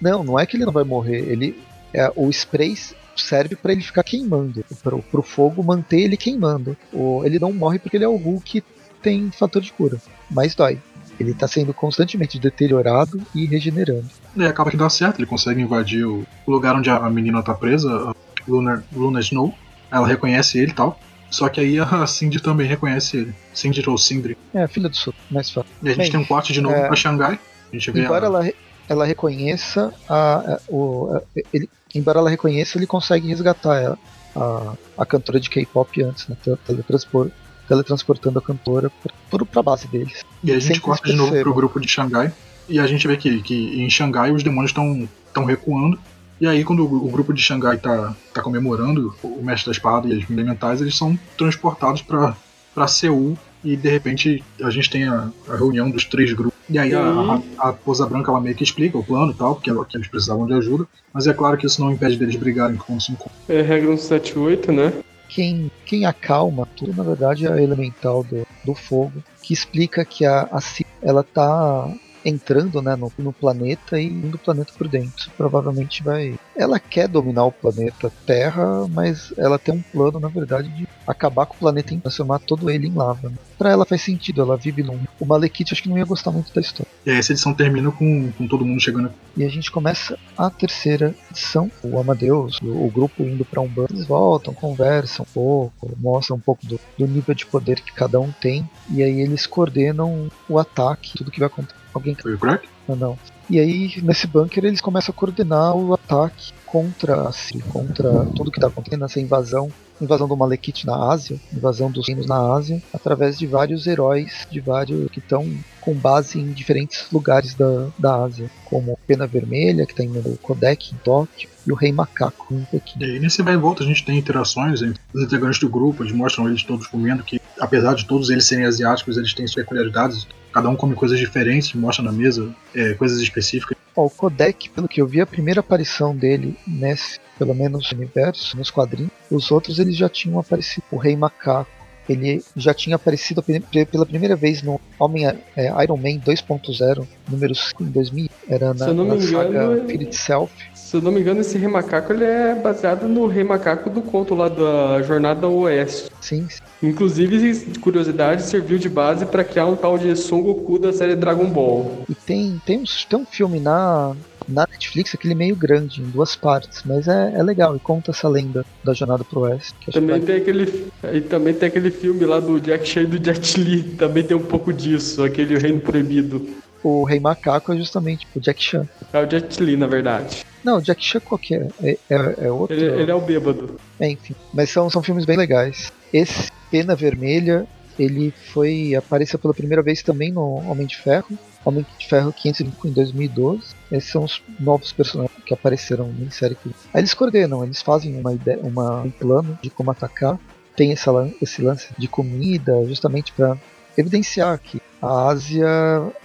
Não, não é que ele não vai morrer. Ele, é, o spray serve para ele ficar queimando, para o fogo manter ele queimando. O, ele não morre porque ele é o Hulk que tem fator de cura, mas dói. Ele está sendo constantemente deteriorado e regenerando. E acaba que dá certo, ele consegue invadir o lugar onde a menina está presa, a Luna, Luna Snow. Ela reconhece ele e tal. Só que aí a Cindy também reconhece ele. Cindy ou Sindri. É, filha do Sul, mais fácil. E a gente Bem, tem um quarto de novo é... pra Xangai. A gente vê embora ela... ela ela reconheça a, a o, a, ele, embora ela reconheça, ele consegue resgatar a, a cantora de K-pop antes, né? Teletranspor, teletransportando a cantora para a base deles. E a gente corta de novo pro grupo de Xangai. E a gente vê que, que em Xangai os demônios estão recuando. E aí, quando o, o, grupo de Xangai tá, tá comemorando o Mestre da Espada e as elementais, eles são transportados para Seul. E de repente a gente tem a, a reunião dos três grupos. E aí a, a, a Posa Branca ela meio que explica o plano e tal, porque ela, que eles precisavam de ajuda. Mas é claro que isso não impede deles brigarem quando se encontram. É regra 178, né? Quem, quem acalma tudo, na verdade, é a elemental do, do fogo, que explica que a, a ela tá entrando né, no, no, planeta e indo o planeta por dentro. Provavelmente vai. Ela quer dominar o planeta Terra, mas ela tem um plano, na verdade, de acabar com o planeta e transformar todo ele em lava. Né? Pra ela faz sentido, ela vive num. O Malekith acho que não ia gostar muito da história. E essa edição termina com, com todo mundo chegando. E a gente começa a terceira edição. O Amadeus, o, o grupo indo pra um banco. Eles voltam, conversam um pouco, mostram um pouco do, do nível de poder que cada um tem. E aí eles coordenam o ataque, tudo que vai acontecer Alguém Foi o Crack? Não, não. E aí, nesse bunker, eles começam a coordenar o ataque contra a Síria, contra tudo que está acontecendo, essa invasão, invasão do Malekith na Ásia, invasão dos reinos na Ásia, através de vários heróis, de vários que estão com base em diferentes lugares da, da Ásia, como Pena Vermelha, que está indo no Kodek em Tóquio, e o Rei Macaco em Pequim. E aí, nesse vai e volta, a gente tem interações entre os integrantes do grupo, eles mostram eles todos comendo, que apesar de todos eles serem asiáticos, eles têm suas peculiaridades, cada um come coisas diferentes, mostra na mesa é, coisas específicas. O Kodek, pelo que eu vi, a primeira aparição dele nesse, pelo menos no universo, nos quadrinhos, os outros eles já tinham aparecido. O Rei Macaco, ele já tinha aparecido pela primeira vez no Homem é, Iron Man 2.0, número 5 em 2000. Era na, na saga Fear Itself. Se eu não me engano, esse Rei Macaco ele é baseado no Rei Macaco do conto lá da Jornada Oeste. Sim. sim. Inclusive, curiosidade, serviu de base para criar um tal de Son Goku da série Dragon Ball. E tem, tem, um, tem um filme na, na Netflix, aquele meio grande, em duas partes, mas é, é legal e conta essa lenda da jornada pro oeste. Também tem aquele e também tem aquele filme lá do Jack Chan e do Jet Li, também tem um pouco disso, aquele Reino Proibido. O Rei Macaco é justamente o Jack Chan. É o Jet Li, na verdade. Não, o Jack Chan qualquer. É, é, é outro. Ele, ele, é o bêbado. É, enfim. Mas são, são filmes bem legais. Esse, Pena Vermelha, ele foi. apareceu pela primeira vez também no Homem de Ferro. Homem de Ferro 505 em 2012. Esses são os novos personagens que apareceram em série. Aí eles coordenam, eles fazem uma ideia, uma, um plano de como atacar. Tem esse, esse lance de comida, justamente para evidenciar que a Ásia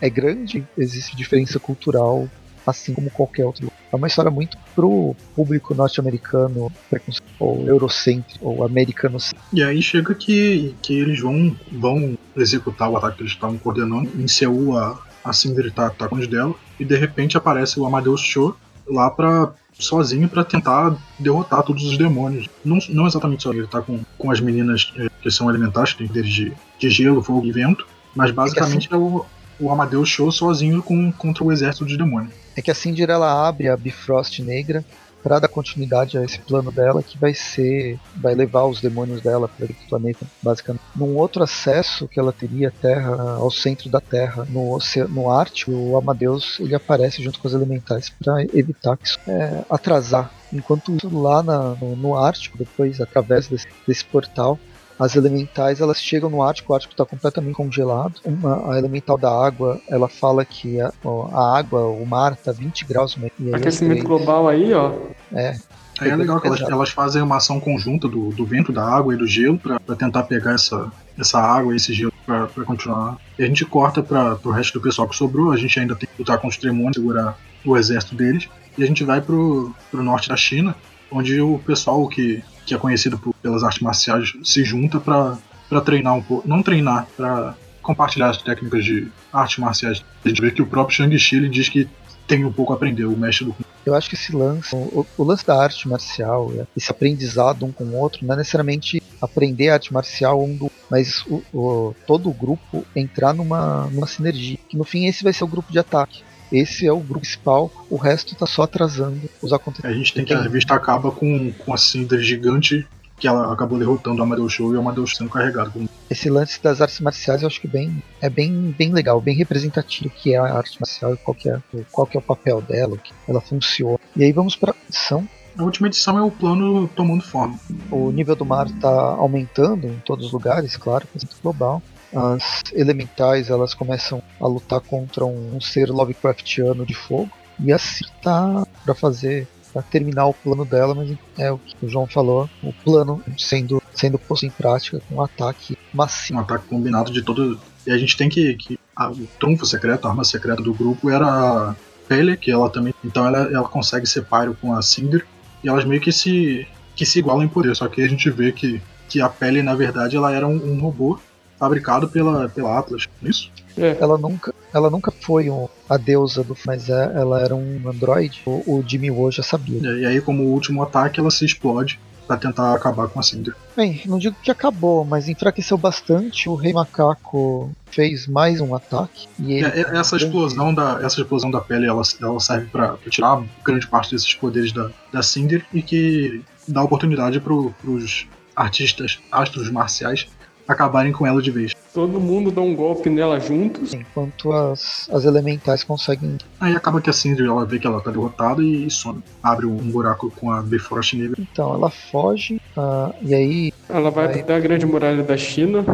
é grande, existe diferença cultural assim como qualquer outro. É uma história muito pro público norte-americano, ou eurocêntrico, ou americano. E aí chega que, que eles vão, vão executar o ataque que eles estavam coordenando. Em Seul, a, a Cinder tá, tá com os dela, e de repente aparece o Amadeus Cho lá pra sozinho para tentar derrotar todos os demônios. Não, não exatamente só ele tá com, com as meninas eh, que são elementares, que tem poderes de, de gelo, fogo e vento, mas basicamente é, assim, é o, o Amadeus Show sozinho com, contra o exército de demônios. É que a Cinder ela abre a Bifrost negra para dar continuidade a esse plano dela que vai ser vai levar os demônios dela para o planeta basicamente. Num outro acesso que ela teria à Terra ao centro da Terra no no Ártico o Amadeus ele aparece junto com os elementais para evitar que isso é, atrasar. Enquanto isso lá na, no, no Ártico depois através desse, desse portal as elementais elas chegam no Ártico, o Ártico está completamente congelado. Uma, a elemental da água, ela fala que a, a água, o mar está 20 graus. Aquecimento global aí, ó. É. Aí é legal que elas, elas, fazem uma ação conjunta do, do vento, da água e do gelo para tentar pegar essa, essa água e esse gelo para continuar. E a gente corta para o resto do pessoal que sobrou. A gente ainda tem que lutar com os tremores, segurar o exército deles. E a gente vai pro, pro norte da China, onde o pessoal que que é conhecido por, pelas artes marciais, se junta para treinar um pouco. Não treinar, para compartilhar as técnicas de artes marciais. A gente vê que o próprio Shang-Chi diz que tem um pouco a aprender, o mestre do Eu acho que esse lance, o, o, lance da arte marcial, esse aprendizado um com o outro, não é necessariamente aprender arte marcial um do mas o, o, todo o grupo entrar numa, numa sinergia. Que no fim esse vai ser o grupo de ataque. Esse é o grupo principal, o resto tá só atrasando os acontecimentos. A gente tem que a revista acaba com, com a Cinder gigante que ela acabou derrotando o Amadeus Show e o Amadeus sendo carregado. esse lance das artes marciais eu acho que bem, é bem, bem legal, bem representativo que é a arte marcial e qual que é, qual que é o papel dela, que ela funciona. E aí vamos para a edição. A última edição é o plano tomando forma. O nível do mar está aumentando em todos os lugares, claro, aquecimento global. As elementais elas começam a lutar contra um, um ser Lovecraftiano de fogo e assim tá para fazer para terminar o plano dela, mas é o que o João falou, o plano sendo sendo posto em prática com um ataque massivo. Um ataque combinado de todo. E a gente tem que. que a, o trunfo secreto, a arma secreta do grupo era a Pele, que ela também. Então ela, ela consegue ser pyro com a Cinder. E elas meio que se. que se igualam em poder. Só que a gente vê que, que a Pele, na verdade, ela era um, um robô fabricado pela, pela Atlas, é isso? É. Ela nunca, ela nunca foi um, a deusa do mas é, ela era um androide. O, o Jimmy Woo já sabia. É, e aí, como último ataque, ela se explode para tentar acabar com a Cinder. Bem, não digo que acabou, mas enfraqueceu bastante. O Rei Macaco fez mais um ataque. E é, essa explosão da essa explosão da pele, ela, ela serve para tirar grande parte desses poderes da, da Cinder e que dá oportunidade para os artistas astros marciais acabarem com ela de vez. Todo mundo dá um golpe nela juntos. Enquanto as, as elementais conseguem. Aí acaba que a Cinder ela vê que ela tá derrotada e, e some. Abre um, buraco com a Bifrost negra. Então, ela foge uh, e aí. Ela vai, vai até a Grande Muralha da China.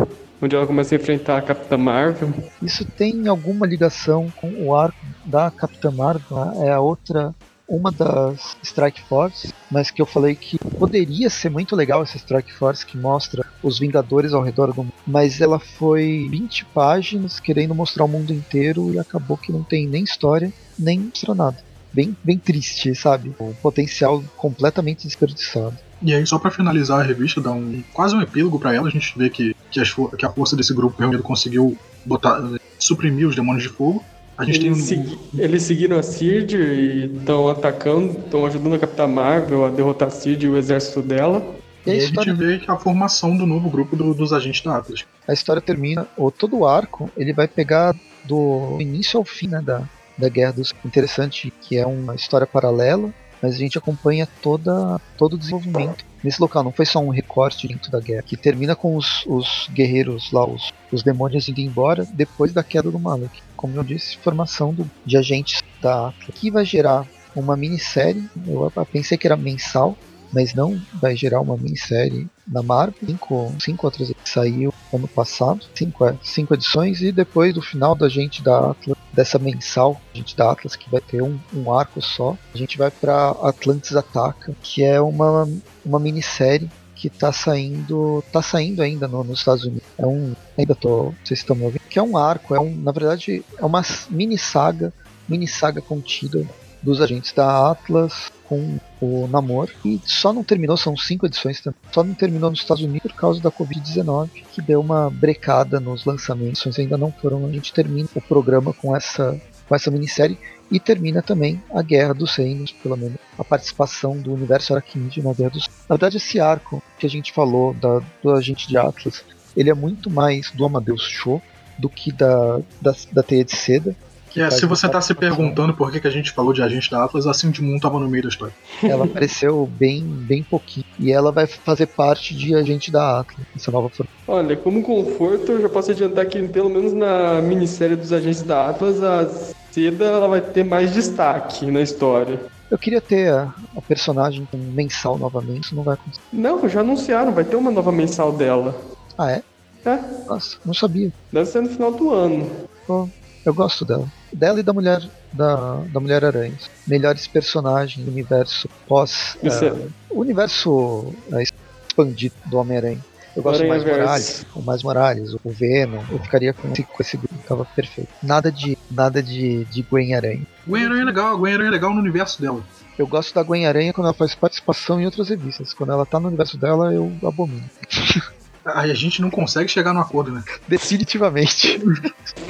Onde ela começa a enfrentar a Capitã Marvel. Isso tem alguma ligação com o arco da Capitã Marvel? É a outra uma das Strike Force, mas que eu falei que poderia ser muito legal essa Strike Force que mostra os Vingadores ao redor do mundo, mas ela foi 20 páginas querendo mostrar o mundo inteiro e acabou que não tem nem história, nem mostra nada. Bem, bem triste, sabe? O potencial completamente desperdiçado. E aí, só para finalizar a revista, dá um quase um epílogo para ela, a gente vê que, que, que a força desse grupo reunido conseguiu botar, suprimir os demônios de fogo a gente eles, tem um... segui... eles seguiram a Cid e estão atacando, estão ajudando a Capitã Marvel a derrotar a Cid e o exército dela. E, a, e a gente vê a formação do novo grupo do, dos agentes da Atlas. A história termina, ou todo o arco, ele vai pegar do início ao fim né, da, da Guerra dos Interessante, que é uma história paralela, mas a gente acompanha toda, todo o desenvolvimento nesse local. Não foi só um recorte dentro da guerra, que termina com os, os guerreiros lá, os, os demônios indo embora depois da queda do Malek. Como eu disse, formação do, de agentes da Atlas, que vai gerar uma minissérie. Eu pensei que era mensal, mas não vai gerar uma minissérie na Marvel. Cinco, cinco outras saiu ano passado, cinco, é, cinco edições, e depois do final da gente da Atlas, dessa mensal, a gente da Atlas, que vai ter um, um arco só, a gente vai para Atlantis Ataca, que é uma, uma minissérie que tá saindo, tá saindo ainda no, nos Estados Unidos. É um, ainda tô, se estão me ouvindo, que é um arco, é um, na verdade, é uma mini saga, mini saga contida dos agentes da Atlas com o Namor. E só não terminou, são cinco edições também. Só não terminou nos Estados Unidos por causa da Covid-19, que deu uma brecada nos lançamentos. Ainda não foram. A gente termina o programa com essa, com essa minissérie. E termina também a Guerra dos Reinos, pelo menos a participação do universo Arachnid na Guerra dos Na verdade, esse arco que a gente falou da, do agente de Atlas, ele é muito mais do Amadeus Show do que da, da, da Teia de Seda. É, se você está se perguntando por que, que a gente falou de agente da Atlas, a Cindy Moon estava no meio da história. Ela apareceu bem, bem pouquinho. E ela vai fazer parte de agente da Atlas, essa nova forma. Olha, como conforto, eu já posso adiantar que pelo menos na minissérie dos agentes da Atlas, a Seda ela vai ter mais destaque na história. Eu queria ter a, a personagem mensal novamente, isso não vai acontecer. Não, já anunciaram, vai ter uma nova mensal dela. Ah, é? É. Nossa, não sabia. Deve ser no final do ano. Pô, eu gosto dela. Dela e da mulher da, da Mulher Aranha. Melhores personagens do universo pós. Uh, o universo uh, expandido do Homem-Aranha. Eu gosto mais Morales, o mais Morales, o Venom. Eu ficaria com esse, com esse grupo, tava perfeito. Nada de nada de, de Gwen Aranha. Gwen Aranha é legal, Gwen Aranha é legal no universo dela. Eu gosto da Gwen Aranha quando ela faz participação em outras revistas. Quando ela tá no universo dela, eu abomino. Aí a gente não consegue chegar no acordo, né? Definitivamente.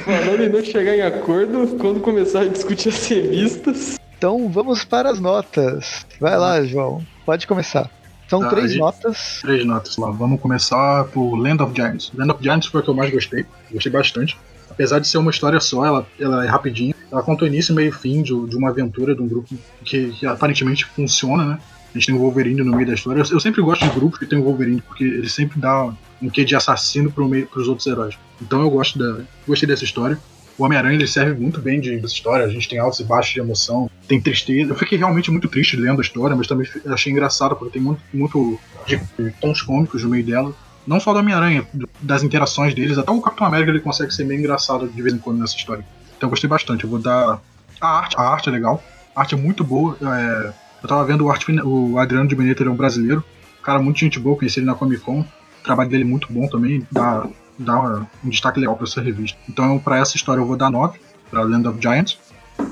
Falando em não chegar em acordo, quando começar a discutir as revistas. Então vamos para as notas. Vai lá, João. Pode começar. São tá, três notas. Três notas lá. Vamos começar por Land of Giants. Land of Giants foi a que eu mais gostei. Gostei bastante. Apesar de ser uma história só, ela, ela é rapidinha. Ela conta o início, meio e fim de, de uma aventura de um grupo que, que aparentemente funciona, né? A gente tem o Wolverine no meio da história. Eu, eu sempre gosto de grupos que tem o Wolverine, porque ele sempre dá um quê de assassino pro meio, pros outros heróis. Então eu gosto da, gostei dessa história. O Homem-Aranha ele serve muito bem de, dessa história. A gente tem altos e baixos de emoção, tem tristeza. Eu fiquei realmente muito triste lendo a história, mas também achei engraçado porque tem muito, muito de, de tons cômicos no meio dela. Não só do Homem-Aranha, das interações deles, até o Capitão América ele consegue ser meio engraçado de vez em quando nessa história. Então eu gostei bastante. Eu vou dar. A arte, a arte é legal. A arte é muito boa. É... Eu tava vendo o, arte, o Adriano de Benito, ele é um brasileiro. Cara, muito gente boa, conheci ele na Comic Con. O trabalho dele é muito bom também. Dá, dá um destaque legal para essa revista. Então, para essa história, eu vou dar 9 para Land of Giants.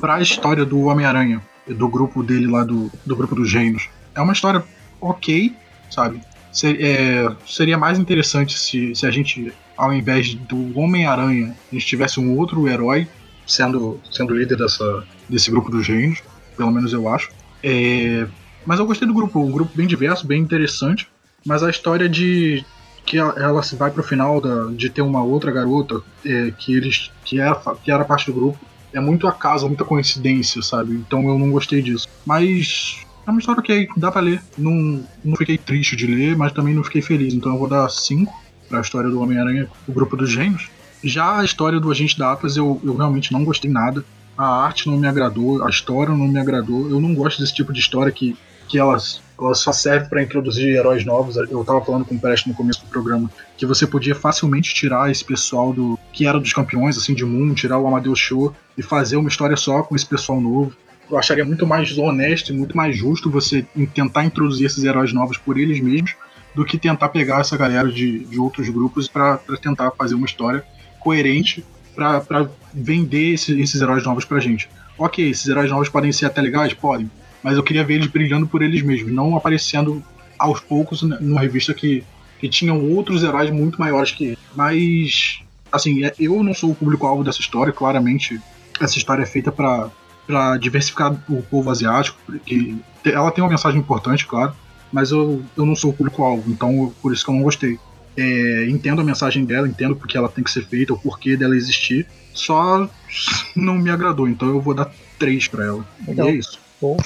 Para a história do Homem-Aranha, do grupo dele lá, do, do grupo dos Reinos, é uma história ok, sabe? Ser, é, seria mais interessante se, se a gente, ao invés do Homem-Aranha, a gente tivesse um outro herói sendo, sendo líder dessa, desse grupo dos Reinos, pelo menos eu acho. É, mas eu gostei do grupo, um grupo bem diverso, bem interessante. Mas a história de que ela se vai pro final da, de ter uma outra garota é, que eles que era, que era parte do grupo é muito acaso, muita coincidência, sabe? Então eu não gostei disso. Mas é uma história que dá pra ler. Não, não fiquei triste de ler, mas também não fiquei feliz. Então eu vou dar 5 pra história do Homem-Aranha, o grupo dos gênios. Já a história do Agente da Atlas eu, eu realmente não gostei nada a arte não me agradou, a história não me agradou. Eu não gosto desse tipo de história que, que elas, elas só serve para introduzir heróis novos. Eu tava falando com o Prest no começo do programa que você podia facilmente tirar esse pessoal do que era dos campeões, assim, de Moon, tirar o Amadeus Show e fazer uma história só com esse pessoal novo. Eu acharia muito mais honesto e muito mais justo você tentar introduzir esses heróis novos por eles mesmos do que tentar pegar essa galera de, de outros grupos para tentar fazer uma história coerente para vender esse, esses heróis novos pra gente. Ok, esses heróis novos podem ser até legais? Podem. Mas eu queria ver eles brilhando por eles mesmos, não aparecendo aos poucos numa revista que, que tinham outros heróis muito maiores que ele. Mas, assim, é, eu não sou o público-alvo dessa história, claramente essa história é feita para para diversificar o povo asiático, porque ela tem uma mensagem importante, claro, mas eu, eu não sou o público-alvo, então por isso que eu não gostei. É, entendo a mensagem dela, entendo porque ela tem que ser feita, o porquê dela existir. Só não me agradou, então eu vou dar 3 para ela. Legal. E é isso. Bom.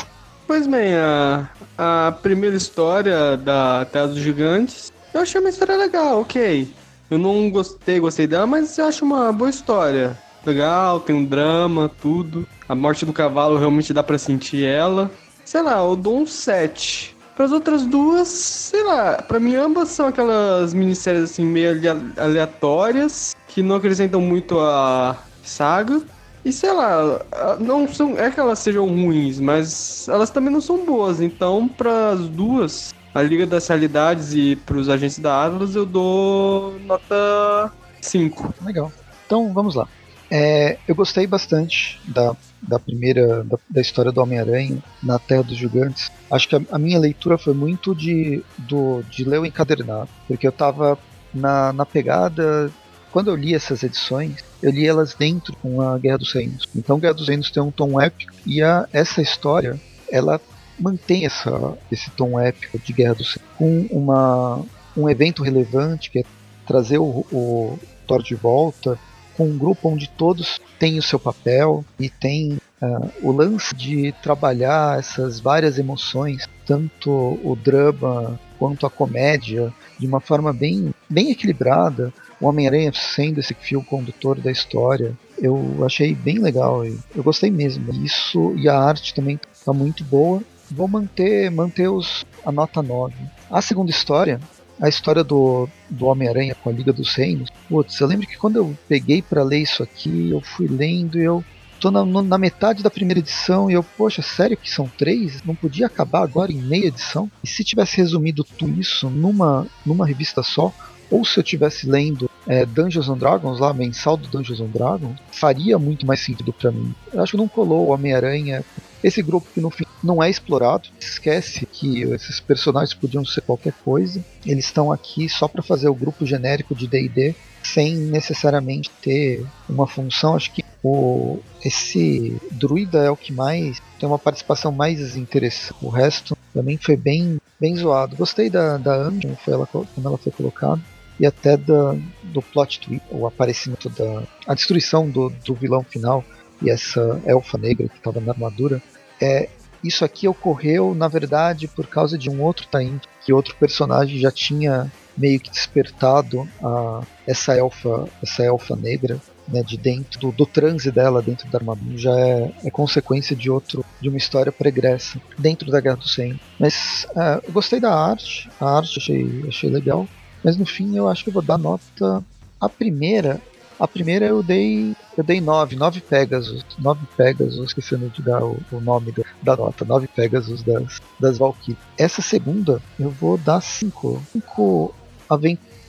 Pois bem, a, a primeira história da Terra dos Gigantes, eu achei uma história legal, ok. Eu não gostei, gostei dela, mas eu acho uma boa história. Legal, tem um drama, tudo. A morte do cavalo realmente dá para sentir ela. Sei lá, eu dou um 7. Para as outras duas, sei lá, para mim ambas são aquelas minisséries assim meio aleatórias que não acrescentam muito a saga. E sei lá, não são é que elas sejam ruins, mas elas também não são boas. Então, para as duas, a Liga das Realidades e para os agentes da Atlas, eu dou nota 5. Legal. Então, vamos lá. É, eu gostei bastante da, da primeira da, da história do Homem-Aranha na Terra dos Gigantes. Acho que a, a, minha leitura foi muito de, do, de ler o encadernado, porque eu estava na, na pegada. Quando eu li essas edições, eu li elas dentro com a Guerra dos Reinos. Então, Guerra dos Reinos tem um tom épico e a, essa história ela mantém essa, esse tom épico de Guerra dos Reinos com uma, um evento relevante que é trazer o, o Thor de volta com um grupo onde todos têm o seu papel e tem uh, o lance de trabalhar essas várias emoções, tanto o drama quanto a comédia, de uma forma bem, bem equilibrada. O Homem-Aranha sendo esse fio condutor da história, eu achei bem legal. Eu gostei mesmo. Isso e a arte também está muito boa. Vou manter, manter os, a nota 9. A segunda história a história do, do Homem-Aranha com a Liga dos Reinos. Putz, eu lembro que quando eu peguei para ler isso aqui, eu fui lendo e eu tô na, na, metade da primeira edição e eu, poxa, sério que são três? Não podia acabar agora em meia edição? E se tivesse resumido tudo isso numa, numa revista só, ou se eu tivesse lendo é, Dungeons and Dragons, lá, mensal do Dungeons and Dragons, faria muito mais sentido para mim. Eu acho que não colou o Homem-Aranha. Esse grupo que no fim não é explorado, esquece que esses personagens podiam ser qualquer coisa. Eles estão aqui só para fazer o grupo genérico de D&D, sem necessariamente ter uma função. Acho que o, esse druida é o que mais tem uma participação mais interessante. O resto também foi bem, bem zoado. Gostei da, da Anne, foi ela, como ela foi colocada e até da, do plot twist, o aparecimento da a destruição do, do vilão final e essa elfa negra que estava na armadura. É, isso aqui ocorreu, na verdade, por causa de um outro Tain, que outro personagem já tinha meio que despertado a, essa elfa, essa elfa negra, né, de dentro do, do, transe dela dentro da armadura já é, é, consequência de outro de uma história pregressa dentro da Guerra do Cem. Mas é, eu gostei da arte, a arte achei, achei legal, mas no fim eu acho que eu vou dar nota a primeira a primeira eu dei eu dei 9, 9 Pegasus, 9 Pegasus, esquecendo de dar o, o nome da, da, nota, 9 Pegasus das, das Valkyries. Essa segunda eu vou dar 5, 5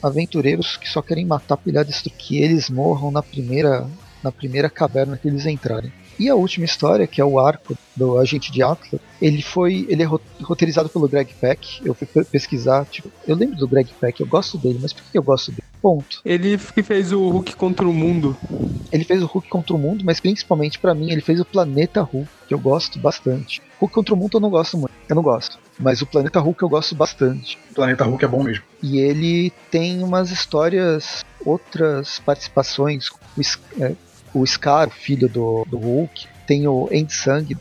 aventureiros que só querem matar pilhar destruir, que eles morram na primeira na primeira caverna que eles entrarem. E a última história, que é o arco do Agente de Atlas, ele foi. ele é roteirizado pelo Greg Peck. Eu fui pesquisar, tipo, eu lembro do Greg Peck, eu gosto dele, mas por que eu gosto dele? Ponto. Ele que fez o Hulk contra o mundo. Ele fez o Hulk contra o mundo, mas principalmente para mim ele fez o Planeta Hulk, que eu gosto bastante. Hulk contra o mundo eu não gosto muito, eu não gosto. Mas o Planeta Hulk eu gosto bastante. O Planeta Hulk é bom mesmo. E ele tem umas histórias, outras participações. O, Scar, filho do, do Hulk, tem o End Sang,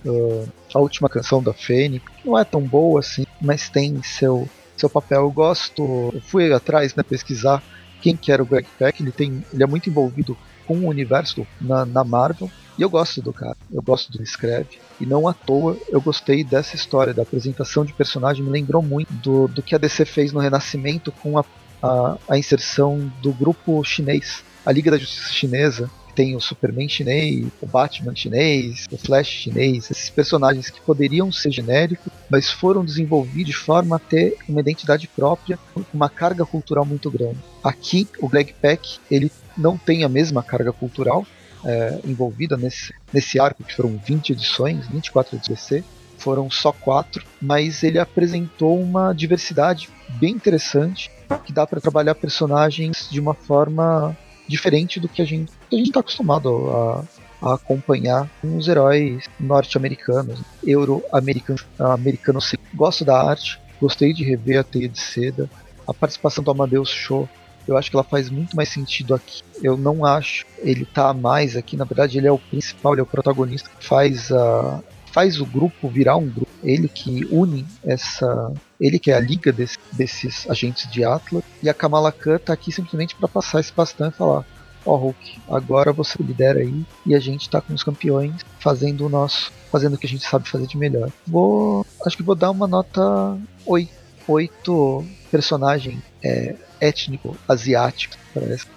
a última canção da Fênix. Não é tão boa assim, mas tem seu, seu papel. Eu gosto. Eu fui atrás, né, pesquisar quem que era o Greg Peck. Ele, tem, ele é muito envolvido com o universo na, na Marvel. E eu gosto do cara, eu gosto do que escreve. E não à toa eu gostei dessa história, da apresentação de personagem. Me lembrou muito do, do que a DC fez no Renascimento com a, a, a inserção do grupo chinês, a Liga da Justiça Chinesa, tem o Superman chinês, o Batman chinês, o Flash chinês, esses personagens que poderiam ser genéricos, mas foram desenvolvidos de forma a ter uma identidade própria, uma carga cultural muito grande. Aqui, o Greg Peck, ele não tem a mesma carga cultural é, envolvida nesse, nesse arco, que foram 20 edições, 24 de DC, foram só quatro, mas ele apresentou uma diversidade bem interessante que dá para trabalhar personagens de uma forma diferente do que a gente a gente está acostumado a, a, acompanhar com os heróis norte-americanos, euro-americanos. Americanos. Gosto da arte, gostei de rever a Teia de Seda, a participação do Amadeus Show. Eu acho que ela faz muito mais sentido aqui. Eu não acho ele tá mais aqui. Na verdade, ele é o principal, ele é o protagonista. Faz a, faz o grupo virar um grupo. Ele que une essa. Ele que é a liga desse, desses agentes de Atlas. E a Kamala Khan tá aqui simplesmente para passar esse bastão e falar: Ó oh, Hulk, agora você lidera aí e a gente tá com os campeões fazendo o nosso. Fazendo o que a gente sabe fazer de melhor. Vou. Acho que vou dar uma nota 8. 8 personagem é, étnico asiático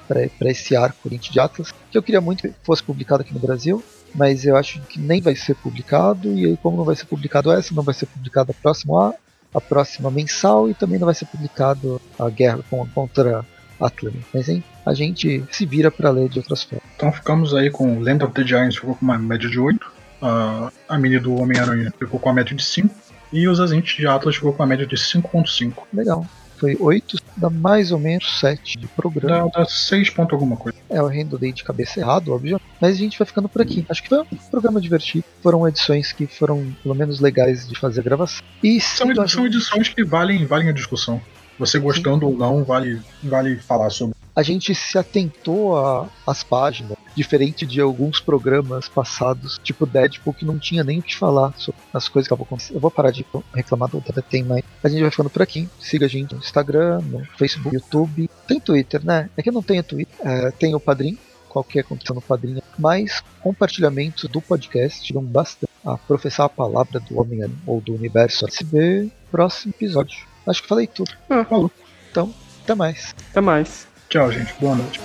para esse arco Oriente de Atlas, que eu queria muito que fosse publicado aqui no Brasil mas eu acho que nem vai ser publicado, e aí, como não vai ser publicado essa, não vai ser publicado a próxima, a próxima mensal, e também não vai ser publicado a guerra contra Atlan. Mas hein, a gente se vira para ler de outras formas. Então ficamos aí com Land of the Giants, ficou com uma média de 8, a, a mini do Homem-Aranha ficou com a média de 5, e os agentes de Atlas ficou com a média de 5.5. Legal foi 8, dá mais ou menos 7 de programa. Dá, dá 6 ponto alguma coisa. É, eu arredondei de cabeça errado, óbvio. Mas a gente vai ficando por aqui. Acho que foi um programa divertido. Foram edições que foram, pelo menos, legais de fazer a gravação. E são, são edições que valem, valem a discussão. Você gostando Sim. ou não, vale, vale falar sobre. A gente se atentou às páginas, diferente de alguns programas passados, tipo Deadpool, que não tinha nem o que falar sobre as coisas que estavam acontecendo. Eu vou parar de reclamar do tem mais. A gente vai ficando por aqui. Siga a gente no Instagram, no Facebook, YouTube. Tem Twitter, né? É que eu não tenho Twitter. É, tem o Padrim, qualquer condição no Padrinho, mas compartilhamentos do podcast ajudam bastante a professar a palavra do homem ou do universo. Se vê próximo episódio. Acho que falei tudo. Ah, falou. Então, até mais. Até mais. Tchau, gente. Boa noite.